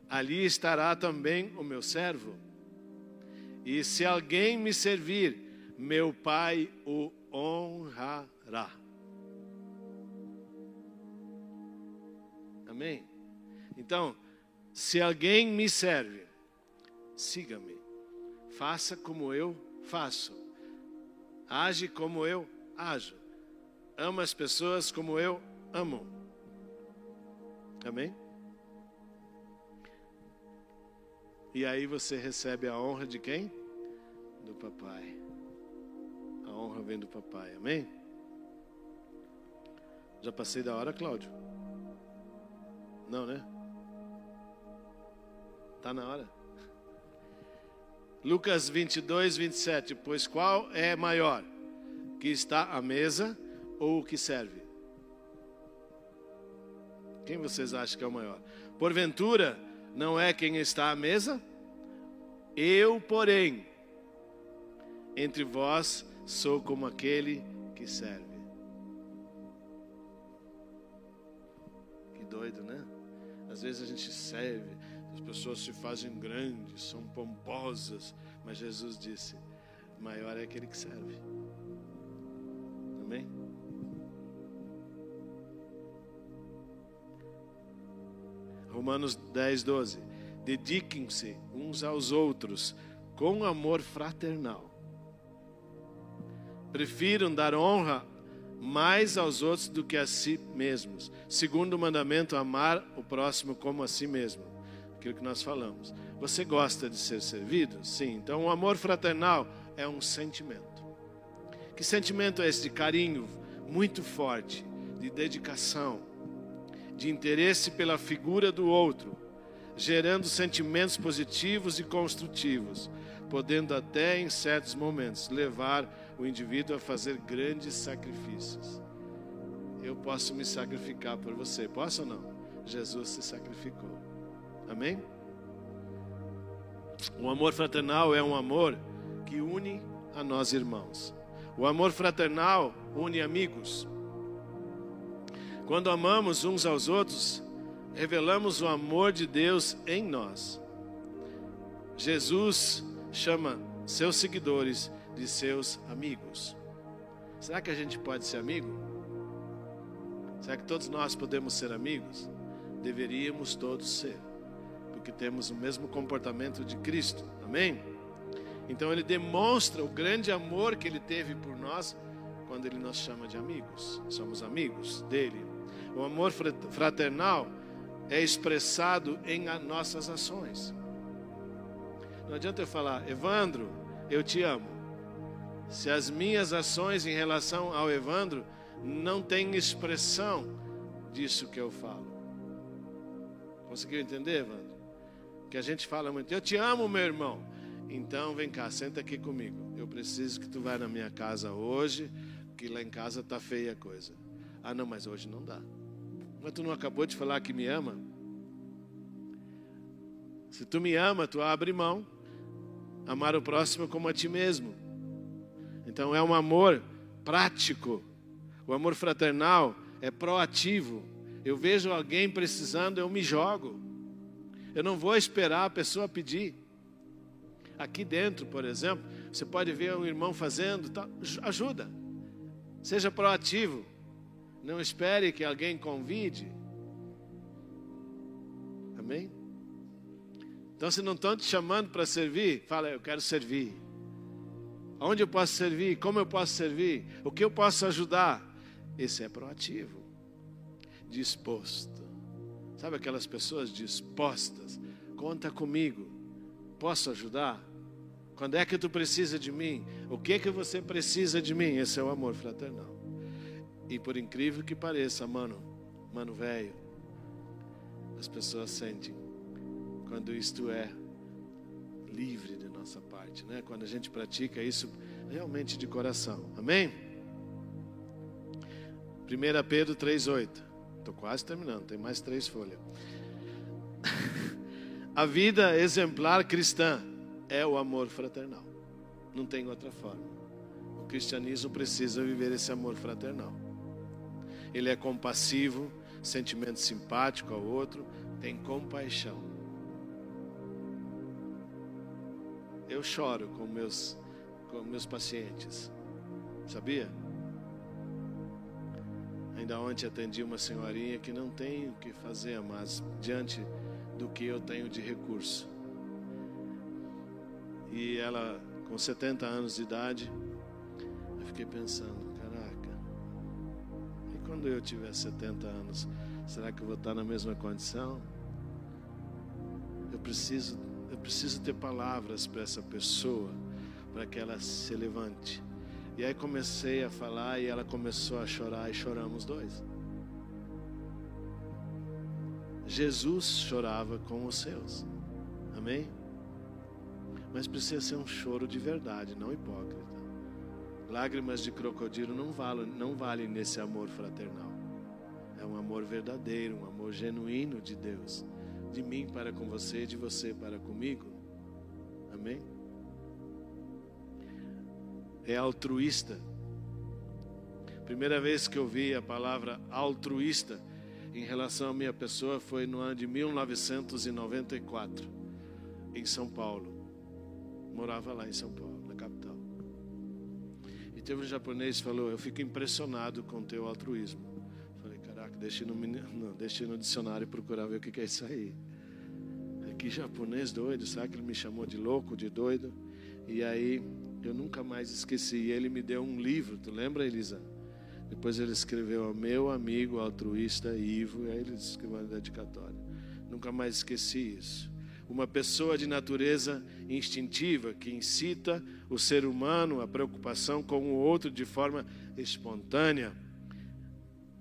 ali estará também o meu servo. E se alguém me servir, meu Pai o honrará. Amém? Então, se alguém me serve, siga-me. Faça como eu faço. Age como eu ajo. Ama as pessoas como eu amo. Amém? E aí você recebe a honra de quem? Do papai. Honra vem do papai. Amém? Já passei da hora, Cláudio? Não, né? Está na hora. Lucas 22, 27. Pois qual é maior? Que está à mesa ou o que serve? Quem vocês acham que é o maior? Porventura, não é quem está à mesa? Eu, porém, entre vós sou como aquele que serve. Que doido, né? Às vezes a gente serve, as pessoas se fazem grandes, são pomposas, mas Jesus disse: maior é aquele que serve. Amém? Romanos 10, 12. Dediquem-se uns aos outros com amor fraternal. Prefiram dar honra mais aos outros do que a si mesmos. Segundo o mandamento, amar o próximo como a si mesmo. Aquilo que nós falamos. Você gosta de ser servido? Sim. Então, o amor fraternal é um sentimento. Que sentimento é esse de carinho muito forte, de dedicação? de interesse pela figura do outro, gerando sentimentos positivos e construtivos, podendo até em certos momentos levar o indivíduo a fazer grandes sacrifícios. Eu posso me sacrificar por você, posso ou não? Jesus se sacrificou. Amém? O amor fraternal é um amor que une a nós irmãos. O amor fraternal une amigos. Quando amamos uns aos outros, revelamos o amor de Deus em nós. Jesus chama seus seguidores de seus amigos. Será que a gente pode ser amigo? Será que todos nós podemos ser amigos? Deveríamos todos ser, porque temos o mesmo comportamento de Cristo. Amém? Então ele demonstra o grande amor que ele teve por nós quando ele nos chama de amigos. Somos amigos dele. O amor fraternal é expressado em nossas ações. Não adianta eu falar, Evandro, eu te amo. Se as minhas ações em relação ao Evandro não têm expressão disso que eu falo. Conseguiu entender, Evandro? Que a gente fala muito, eu te amo, meu irmão. Então vem cá, senta aqui comigo. Eu preciso que tu vá na minha casa hoje, que lá em casa tá feia a coisa. Ah, não, mas hoje não dá. Mas tu não acabou de falar que me ama? Se tu me ama, tu abre mão. Amar o próximo como a ti mesmo. Então é um amor prático. O amor fraternal é proativo. Eu vejo alguém precisando, eu me jogo. Eu não vou esperar a pessoa pedir. Aqui dentro, por exemplo, você pode ver um irmão fazendo, tá, ajuda. Seja proativo. Não espere que alguém convide. Amém? Então, se não estão te chamando para servir, fala, eu quero servir. Onde eu posso servir? Como eu posso servir? O que eu posso ajudar? Esse é proativo, disposto. Sabe aquelas pessoas dispostas? Conta comigo. Posso ajudar? Quando é que tu precisa de mim? O que é que você precisa de mim? Esse é o amor fraternal. E por incrível que pareça, mano, mano velho, as pessoas sentem quando isto é livre de né? Quando a gente pratica isso realmente de coração. Amém? 1 Pedro 3:8. Estou quase terminando, tem mais três folhas. A vida exemplar cristã é o amor fraternal. Não tem outra forma. O cristianismo precisa viver esse amor fraternal. Ele é compassivo, sentimento simpático ao outro, tem compaixão. Eu choro com meus com meus pacientes. Sabia? Ainda ontem atendi uma senhorinha que não tem o que fazer, mas diante do que eu tenho de recurso. E ela, com 70 anos de idade, eu fiquei pensando: caraca, e quando eu tiver 70 anos, será que eu vou estar na mesma condição? Eu preciso, preciso ter palavras para essa pessoa, para que ela se levante. E aí comecei a falar e ela começou a chorar e choramos dois. Jesus chorava com os seus. Amém? Mas precisa ser um choro de verdade, não hipócrita. Lágrimas de crocodilo não valem, não valem nesse amor fraternal. É um amor verdadeiro, um amor genuíno de Deus. De mim para com você, de você para comigo. Amém? É altruísta. Primeira vez que eu vi a palavra altruísta em relação à minha pessoa foi no ano de 1994, em São Paulo. Morava lá em São Paulo, na capital. E teve um japonês que falou: Eu fico impressionado com o teu altruísmo. Deixa no, não, no dicionário procurar ver o que é isso aí. Que japonês doido, sabe que ele me chamou de louco, de doido? E aí eu nunca mais esqueci. E ele me deu um livro, tu lembra, Elisa? Depois ele escreveu ao meu amigo altruísta Ivo, e aí ele escreveu uma dedicatória. Nunca mais esqueci isso. Uma pessoa de natureza instintiva que incita o ser humano à preocupação com o outro de forma espontânea.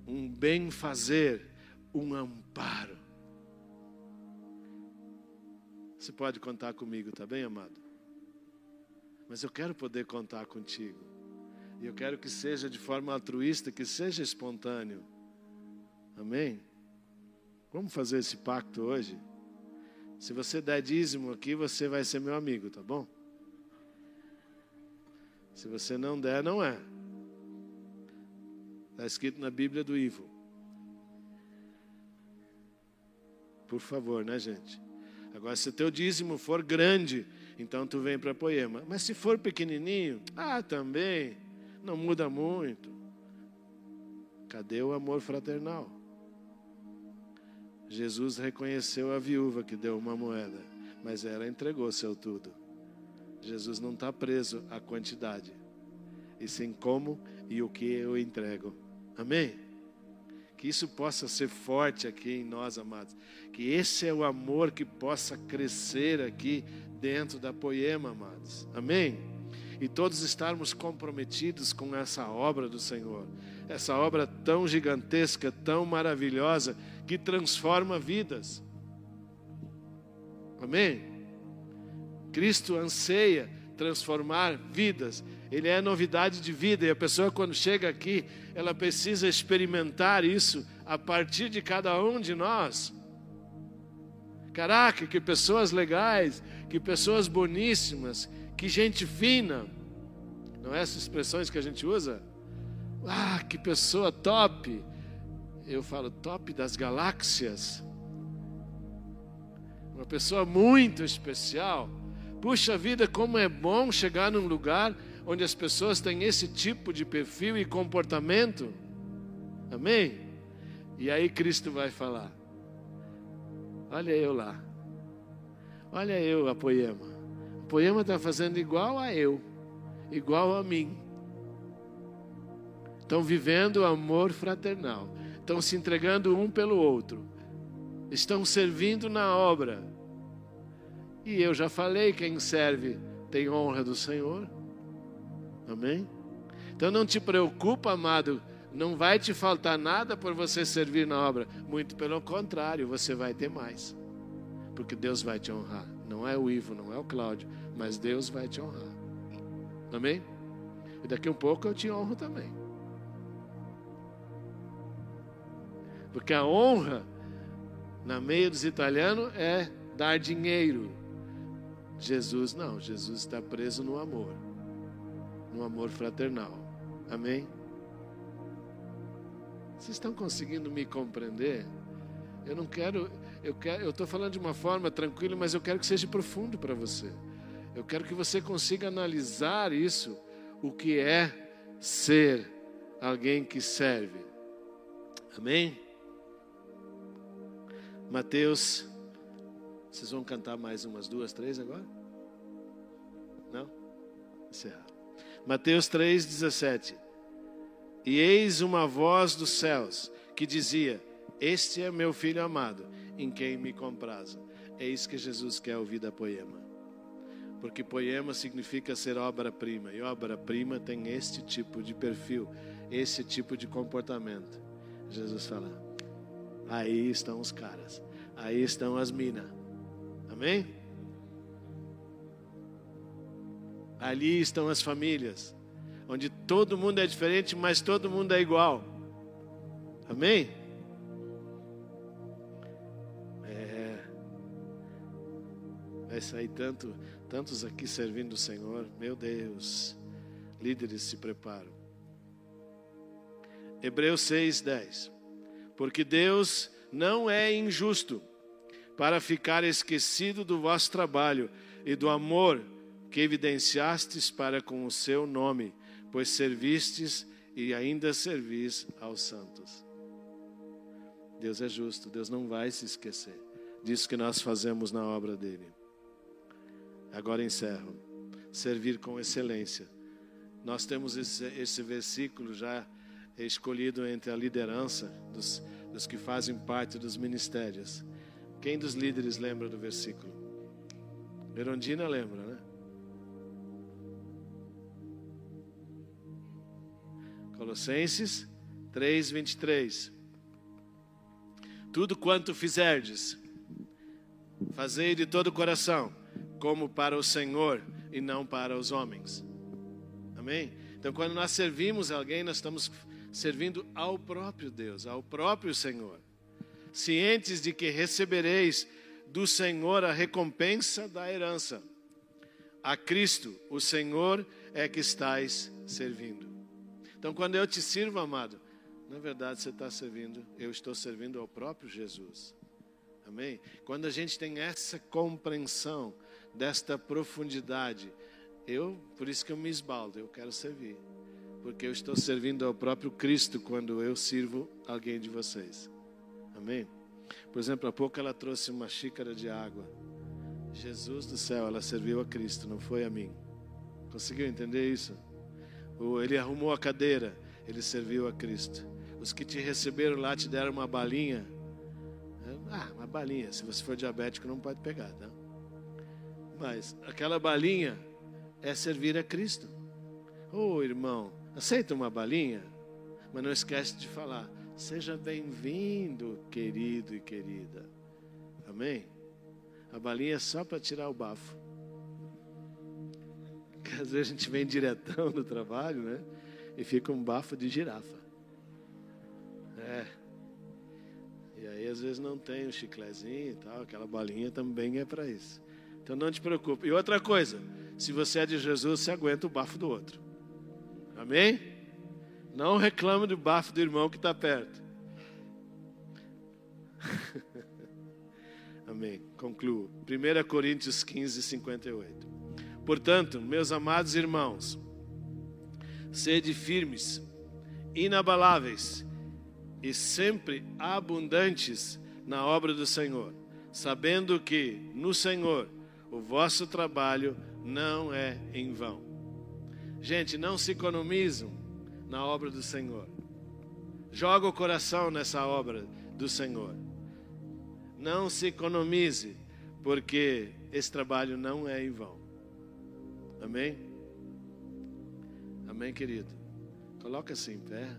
Um bem-fazer, um amparo. Você pode contar comigo, tá bem, amado? Mas eu quero poder contar contigo. E eu quero que seja de forma altruísta, que seja espontâneo. Amém? Vamos fazer esse pacto hoje? Se você der dízimo aqui, você vai ser meu amigo, tá bom? Se você não der, não é. Está escrito na Bíblia do Ivo. Por favor, né, gente? Agora, se o teu dízimo for grande, então tu vem para Poema. Mas se for pequenininho, ah, também, não muda muito. Cadê o amor fraternal? Jesus reconheceu a viúva que deu uma moeda, mas ela entregou seu tudo. Jesus não está preso à quantidade, e sim como e o que eu entrego. Amém? Que isso possa ser forte aqui em nós, amados. Que esse é o amor que possa crescer aqui dentro da poema, amados. Amém? E todos estarmos comprometidos com essa obra do Senhor. Essa obra tão gigantesca, tão maravilhosa, que transforma vidas. Amém? Cristo anseia transformar vidas. Ele é novidade de vida e a pessoa quando chega aqui, ela precisa experimentar isso a partir de cada um de nós. Caraca, que pessoas legais, que pessoas boníssimas, que gente fina. Não é essas expressões que a gente usa? Ah, que pessoa top. Eu falo top das galáxias. Uma pessoa muito especial Puxa vida, como é bom chegar num lugar onde as pessoas têm esse tipo de perfil e comportamento. Amém? E aí Cristo vai falar: Olha eu lá. Olha eu, a Poema. A Poema está fazendo igual a eu, igual a mim. Estão vivendo o amor fraternal. Estão se entregando um pelo outro. Estão servindo na obra e eu já falei: quem serve tem honra do Senhor. Amém? Então não te preocupa, amado, não vai te faltar nada por você servir na obra. Muito pelo contrário, você vai ter mais. Porque Deus vai te honrar. Não é o Ivo, não é o Cláudio, mas Deus vai te honrar. Amém? E daqui um pouco eu te honro também. Porque a honra, na meio dos italianos, é dar dinheiro. Jesus não, Jesus está preso no amor, no amor fraternal. Amém? Vocês estão conseguindo me compreender? Eu não quero, eu quero, eu estou falando de uma forma tranquila, mas eu quero que seja profundo para você. Eu quero que você consiga analisar isso, o que é ser alguém que serve. Amém? Mateus vocês vão cantar mais umas duas, três agora? Não? Encerrar. Mateus 3,17. E eis uma voz dos céus que dizia: Este é meu filho amado, em quem me comprazo. É isso que Jesus quer ouvir da poema. Porque poema significa ser obra-prima, e obra-prima tem este tipo de perfil, esse tipo de comportamento. Jesus fala: Aí estão os caras, aí estão as minas Amém? Ali estão as famílias, onde todo mundo é diferente, mas todo mundo é igual. Amém? É. Vai sair tanto, tantos aqui servindo o Senhor. Meu Deus. Líderes se preparam. Hebreus 6:10. Porque Deus não é injusto para ficar esquecido do vosso trabalho e do amor que evidenciastes para com o seu nome, pois servistes e ainda servis aos santos. Deus é justo, Deus não vai se esquecer disso que nós fazemos na obra dele. Agora encerro. Servir com excelência. Nós temos esse, esse versículo já escolhido entre a liderança dos, dos que fazem parte dos ministérios. Quem dos líderes lembra do versículo? Verondina lembra, né? Colossenses 3, 23. Tudo quanto fizerdes, fazei de todo o coração, como para o Senhor e não para os homens. Amém? Então, quando nós servimos alguém, nós estamos servindo ao próprio Deus, ao próprio Senhor. Cientes de que recebereis do Senhor a recompensa da herança. A Cristo, o Senhor, é que estais servindo. Então, quando eu te sirvo, amado, na verdade você está servindo, eu estou servindo ao próprio Jesus. Amém? Quando a gente tem essa compreensão desta profundidade, eu, por isso que eu me esbaldo, eu quero servir. Porque eu estou servindo ao próprio Cristo quando eu sirvo alguém de vocês. Amém? Por exemplo, há pouco ela trouxe uma xícara de água. Jesus do céu, ela serviu a Cristo, não foi a mim. Conseguiu entender isso? Ele arrumou a cadeira, ele serviu a Cristo. Os que te receberam lá te deram uma balinha. Ah, uma balinha. Se você for diabético, não pode pegar, tá? Mas aquela balinha é servir a Cristo. Ô oh, irmão, aceita uma balinha? Mas não esquece de falar: seja bem-vindo, querido e querida. Amém? A balinha é só para tirar o bafo. Porque às vezes a gente vem diretão do trabalho, né? E fica um bafo de girafa. É. E aí às vezes não tem um chiclezinho e tal, aquela balinha também é para isso. Então não te preocupe. E outra coisa, se você é de Jesus, você aguenta o bafo do outro. Amém? Não reclame do bafo do irmão que está perto. Amém. Concluo. 1 Coríntios 15, 58. Portanto, meus amados irmãos, sede firmes, inabaláveis e sempre abundantes na obra do Senhor, sabendo que no Senhor o vosso trabalho não é em vão. Gente, não se economizam na obra do Senhor. Joga o coração nessa obra do Senhor. Não se economize, porque esse trabalho não é em vão. Amém? Amém, querido? Coloca-se em pé.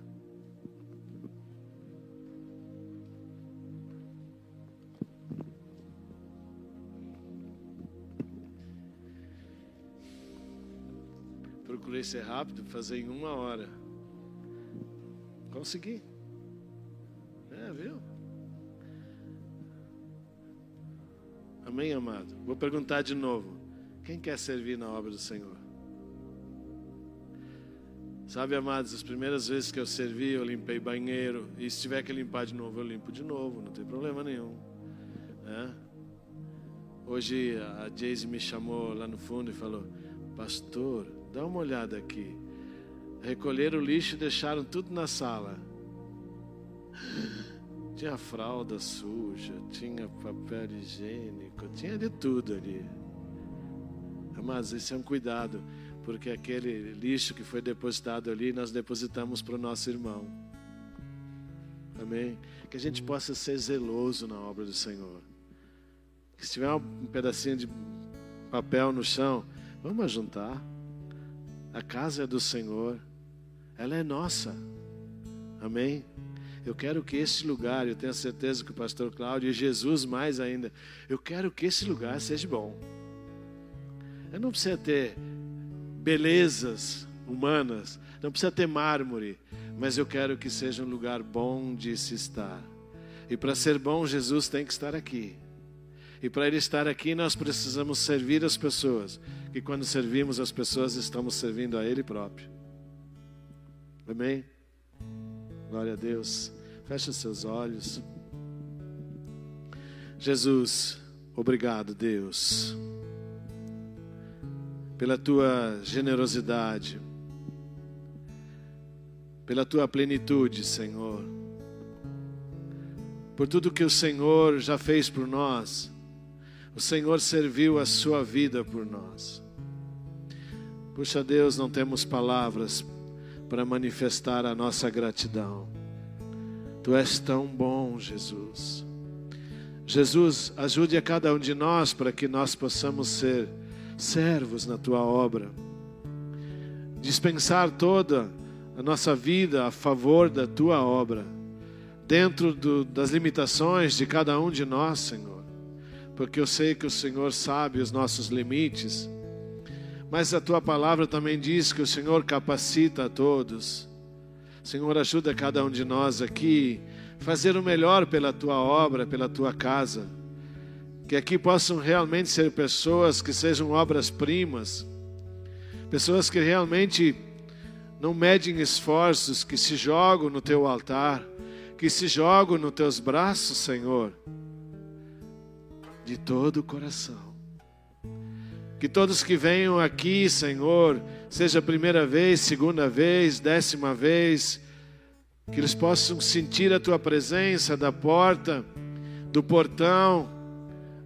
procurei ser rápido, fazer em uma hora. Consegui. É, viu? Amém, amado? Vou perguntar de novo. Quem quer servir na obra do Senhor? Sabe, amados, as primeiras vezes que eu servi, eu limpei banheiro. E se tiver que limpar de novo, eu limpo de novo, não tem problema nenhum. É? Hoje a Jayce me chamou lá no fundo e falou: Pastor, Dá uma olhada aqui. Recolheram o lixo e deixaram tudo na sala. Tinha fralda suja, tinha papel higiênico, tinha de tudo ali. Mas isso é um cuidado, porque aquele lixo que foi depositado ali, nós depositamos para o nosso irmão. Amém? Que a gente possa ser zeloso na obra do Senhor. Que se tiver um pedacinho de papel no chão, vamos juntar. A casa é do Senhor, ela é nossa. Amém? Eu quero que esse lugar, eu tenho certeza que o pastor Cláudio e Jesus mais ainda, eu quero que esse lugar seja bom. Não precisa ter belezas humanas, não precisa ter mármore, mas eu quero que seja um lugar bom de se estar. E para ser bom, Jesus tem que estar aqui. E para Ele estar aqui, nós precisamos servir as pessoas. Que quando servimos as pessoas, estamos servindo a Ele próprio. Amém? Glória a Deus. Feche seus olhos. Jesus, obrigado, Deus, pela tua generosidade, pela tua plenitude, Senhor, por tudo que o Senhor já fez por nós o Senhor serviu a sua vida por nós. Puxa Deus, não temos palavras para manifestar a nossa gratidão. Tu és tão bom, Jesus. Jesus, ajude a cada um de nós para que nós possamos ser servos na tua obra. Dispensar toda a nossa vida a favor da tua obra, dentro do, das limitações de cada um de nós, Senhor porque eu sei que o Senhor sabe os nossos limites, Mas a tua palavra também diz que o Senhor capacita a todos. Senhor, ajuda cada um de nós aqui a fazer o melhor pela tua obra, pela tua casa. Que aqui possam realmente ser pessoas que sejam obras-primas, pessoas que realmente não medem esforços, que se jogam no teu altar, que se jogam nos teus braços, Senhor, de todo o coração. Que todos que venham aqui, Senhor, seja a primeira vez, segunda vez, décima vez, que eles possam sentir a tua presença da porta, do portão,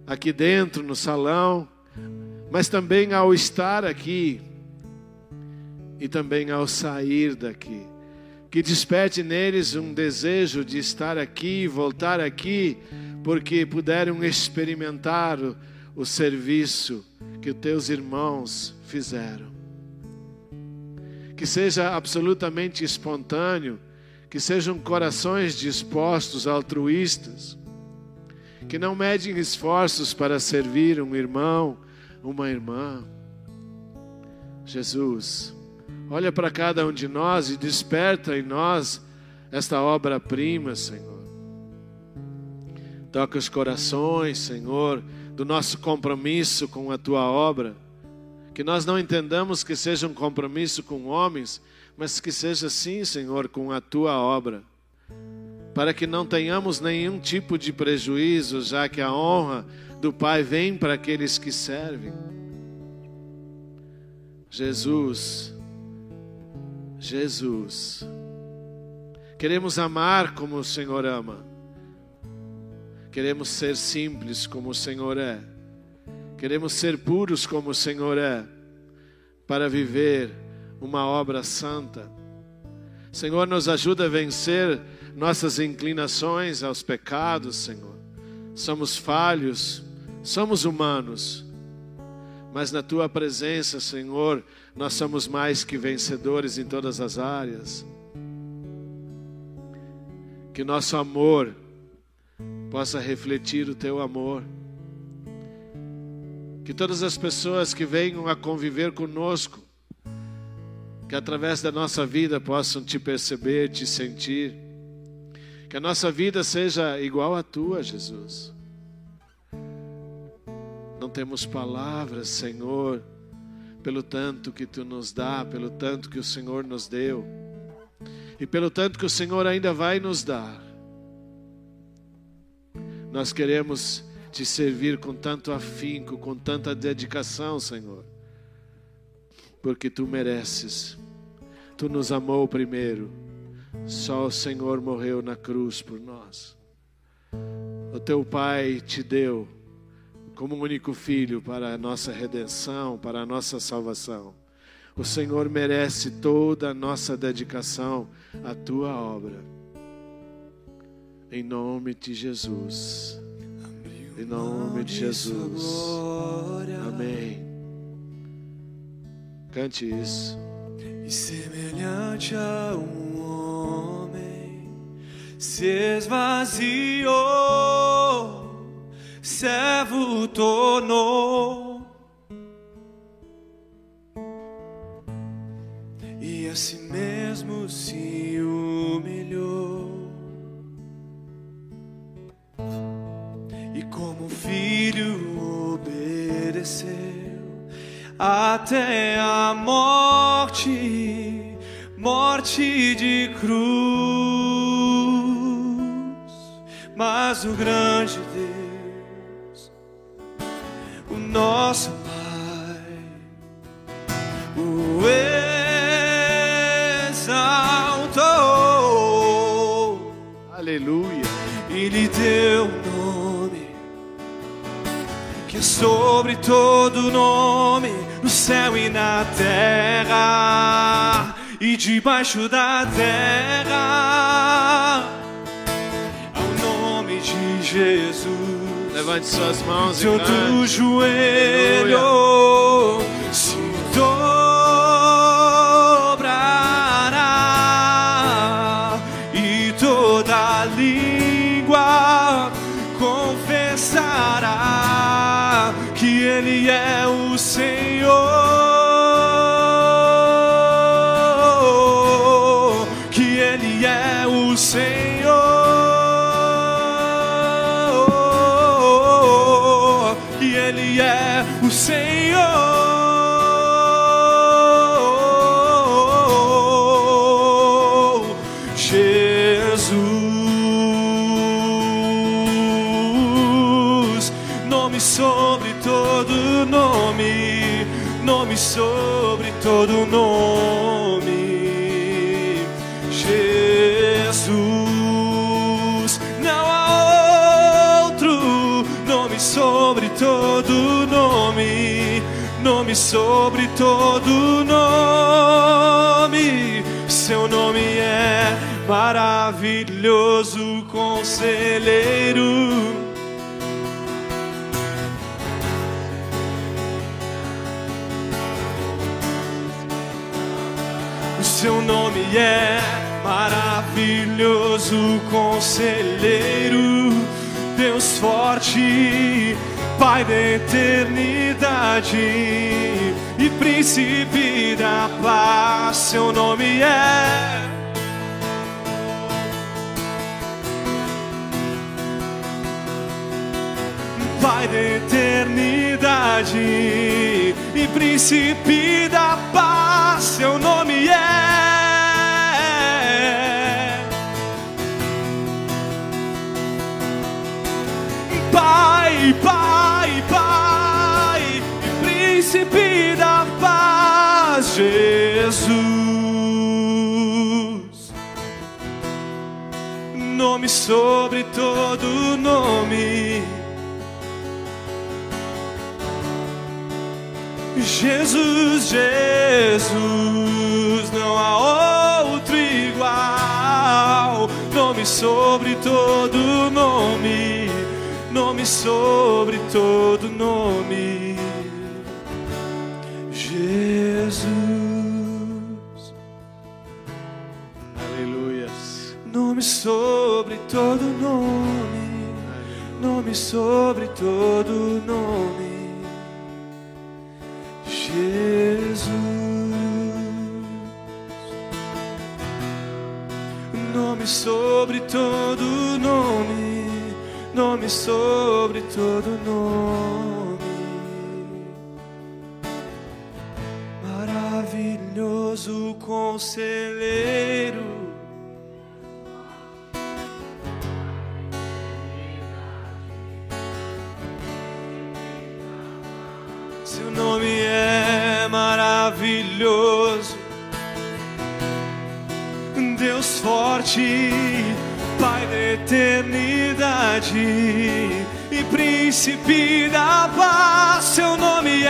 aqui dentro no salão, mas também ao estar aqui e também ao sair daqui. Que desperte neles um desejo de estar aqui, voltar aqui, porque puderam experimentar o, o serviço que teus irmãos fizeram. Que seja absolutamente espontâneo, que sejam corações dispostos, altruístas, que não medem esforços para servir um irmão, uma irmã. Jesus, olha para cada um de nós e desperta em nós esta obra-prima, Senhor. Toca os corações, Senhor do nosso compromisso com a tua obra. Que nós não entendamos que seja um compromisso com homens, mas que seja sim, Senhor, com a tua obra. Para que não tenhamos nenhum tipo de prejuízo, já que a honra do Pai vem para aqueles que servem. Jesus, Jesus, queremos amar como o Senhor ama. Queremos ser simples como o Senhor é. Queremos ser puros como o Senhor é, para viver uma obra santa. Senhor, nos ajuda a vencer nossas inclinações aos pecados, Senhor. Somos falhos, somos humanos, mas na tua presença, Senhor, nós somos mais que vencedores em todas as áreas. Que nosso amor possa refletir o teu amor. Que todas as pessoas que venham a conviver conosco, que através da nossa vida possam te perceber, te sentir. Que a nossa vida seja igual à tua, Jesus. Não temos palavras, Senhor, pelo tanto que tu nos dá, pelo tanto que o Senhor nos deu, e pelo tanto que o Senhor ainda vai nos dar. Nós queremos te servir com tanto afinco, com tanta dedicação, Senhor, porque tu mereces. Tu nos amou primeiro. Só o Senhor morreu na cruz por nós. O teu Pai te deu como único filho para a nossa redenção, para a nossa salvação. O Senhor merece toda a nossa dedicação à tua obra. Em nome de Jesus. Em nome de Jesus. Amém. Cante isso. E semelhante a um se esvaziou, servo tornou. E a si mesmo se humilhou. e como filho obedeceu até a morte, morte de cruz. Mas o grande Deus, o nosso Pai, o exaltou. Aleluia. E lhe deu um nome que é sobre todo nome no céu e na terra e debaixo da terra de Jesus. Levante suas mãos e Todo sobre todo nome. Seu nome é maravilhoso, conselheiro. O seu nome é maravilhoso, conselheiro, Deus forte, Pai da eternidade e príncipe da paz. Seu nome é. Pai da eternidade e príncipe da paz, seu nome é. Jesus. Nome sobre todo nome. Jesus, Jesus, não há outro igual. Nome sobre todo nome, nome sobre todo nome. Jesus, sobre todo nome, nome sobre todo nome. Jesus, nome sobre todo nome, nome sobre todo nome. Maravilhoso conselheiro. Nome é maravilhoso, Deus forte, Pai da eternidade e príncipe da paz. Seu nome é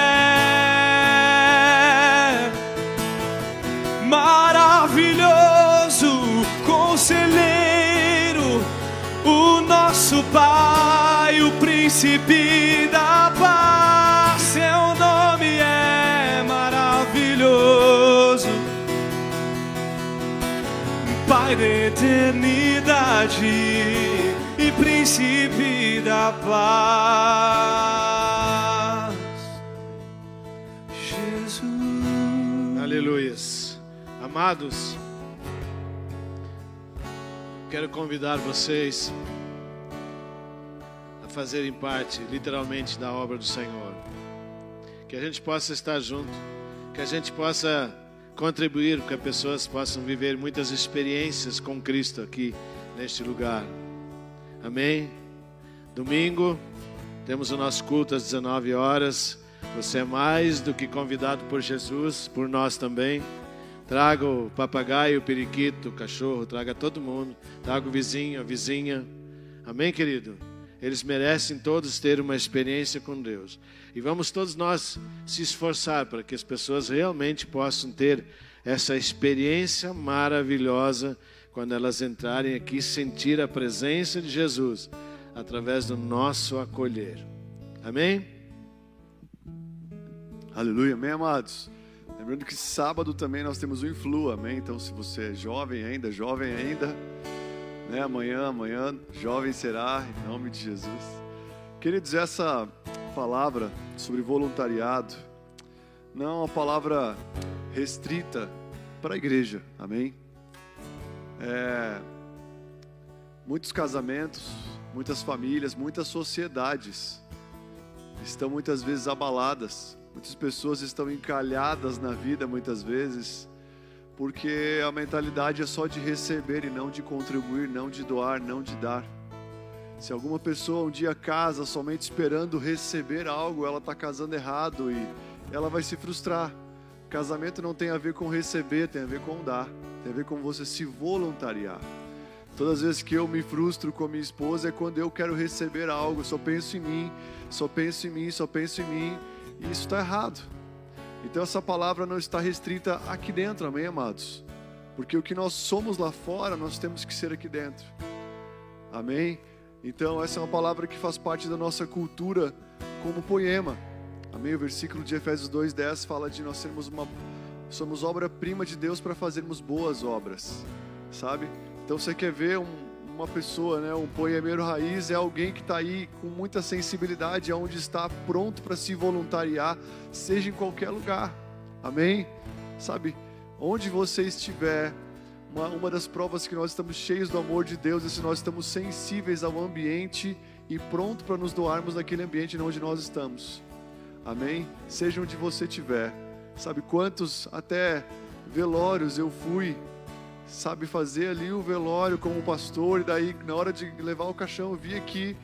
maravilhoso, conselheiro, o nosso Pai, o príncipe da paz. Pai da eternidade e príncipe da paz. Jesus. Aleluias. Amados, quero convidar vocês a fazerem parte, literalmente, da obra do Senhor. Que a gente possa estar junto, que a gente possa contribuir para que pessoas possam viver muitas experiências com Cristo aqui neste lugar. Amém? Domingo, temos o nosso culto às 19 horas. Você é mais do que convidado por Jesus, por nós também. Traga o papagaio, o periquito, o cachorro, traga todo mundo. Traga o vizinho, a vizinha. Amém, querido? Eles merecem todos ter uma experiência com Deus. E vamos todos nós se esforçar para que as pessoas realmente possam ter essa experiência maravilhosa quando elas entrarem aqui sentir a presença de Jesus através do nosso acolher. Amém? Aleluia, amém, amados. Lembrando que sábado também nós temos o Influa, amém? Então, se você é jovem ainda, jovem ainda, né? Amanhã, amanhã, jovem será, em nome de Jesus. Queridos, essa palavra sobre voluntariado não é uma palavra restrita para a igreja, amém? É, muitos casamentos, muitas famílias, muitas sociedades estão muitas vezes abaladas. Muitas pessoas estão encalhadas na vida muitas vezes, porque a mentalidade é só de receber e não de contribuir, não de doar, não de dar. Se alguma pessoa um dia casa somente esperando receber algo, ela está casando errado e ela vai se frustrar. Casamento não tem a ver com receber, tem a ver com dar, tem a ver com você se voluntariar. Todas as vezes que eu me frustro com minha esposa é quando eu quero receber algo, só penso em mim, só penso em mim, só penso em mim, e isso está errado. Então essa palavra não está restrita aqui dentro, amém, amados? Porque o que nós somos lá fora, nós temos que ser aqui dentro. Amém? Então essa é uma palavra que faz parte da nossa cultura como poema. Amém? O versículo de Efésios 2:10 fala de nós sermos uma somos obra-prima de Deus para fazermos boas obras, sabe? Então você quer ver um, uma pessoa, né, um poemeiro raiz é alguém que está aí com muita sensibilidade, aonde está pronto para se voluntariar, seja em qualquer lugar. Amém? Sabe? Onde você estiver, uma, uma das provas que nós estamos cheios do amor de Deus é se nós estamos sensíveis ao ambiente e pronto para nos doarmos naquele ambiente onde nós estamos. Amém? Seja onde você estiver. Sabe quantos até velórios eu fui sabe, fazer ali o velório como pastor, e daí na hora de levar o caixão, eu via que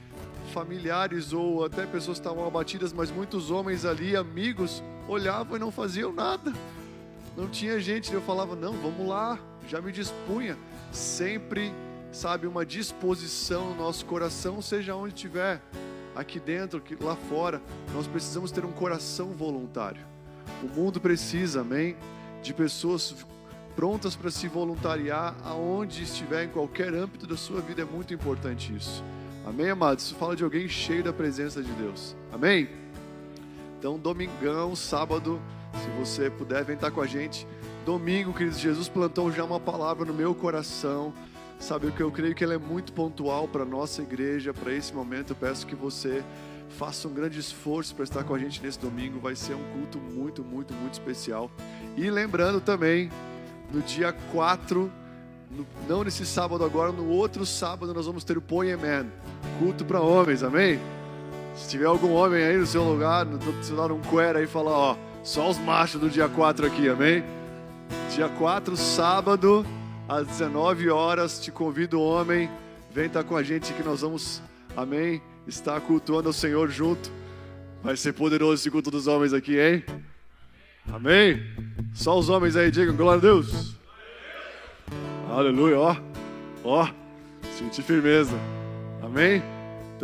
familiares ou até pessoas estavam abatidas, mas muitos homens ali, amigos, olhavam e não faziam nada. Não tinha gente, eu falava, não, vamos lá, já me dispunha. Sempre, sabe, uma disposição no nosso coração, seja onde estiver, aqui dentro, aqui, lá fora, nós precisamos ter um coração voluntário. O mundo precisa, amém, de pessoas prontas para se voluntariar aonde estiver, em qualquer âmbito da sua vida, é muito importante isso. Amém, amados? Isso fala de alguém cheio da presença de Deus. Amém? Então, domingão, sábado, se você puder, vem estar com a gente. Domingo, queridos, Jesus plantou já uma palavra no meu coração. Sabe o que eu creio que ela é muito pontual para nossa igreja, para esse momento. Eu peço que você faça um grande esforço para estar com a gente nesse domingo. Vai ser um culto muito, muito, muito especial. E lembrando também, no dia 4, no, não nesse sábado agora, no outro sábado nós vamos ter o Poeman, culto para homens, amém? Se tiver algum homem aí no seu lugar, no seu lado um cuera aí, fala, ó, só os machos do dia 4 aqui, amém? Dia 4, sábado, às 19 horas, te convido, homem, vem estar com a gente que nós vamos, amém? Estar cultuando o Senhor junto. Vai ser poderoso esse culto dos homens aqui, hein? Amém? Só os homens aí digam glória a Deus. Aleluia, ó. Ó, senti firmeza. Amém?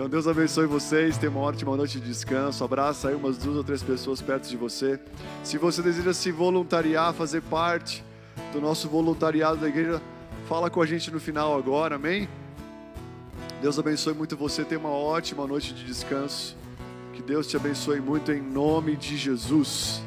Então Deus abençoe vocês. Tenha uma ótima noite de descanso. Abraça aí umas duas ou três pessoas perto de você. Se você deseja se voluntariar, fazer parte do nosso voluntariado da igreja, fala com a gente no final agora. Amém? Deus abençoe muito você. Tenha uma ótima noite de descanso. Que Deus te abençoe muito em nome de Jesus.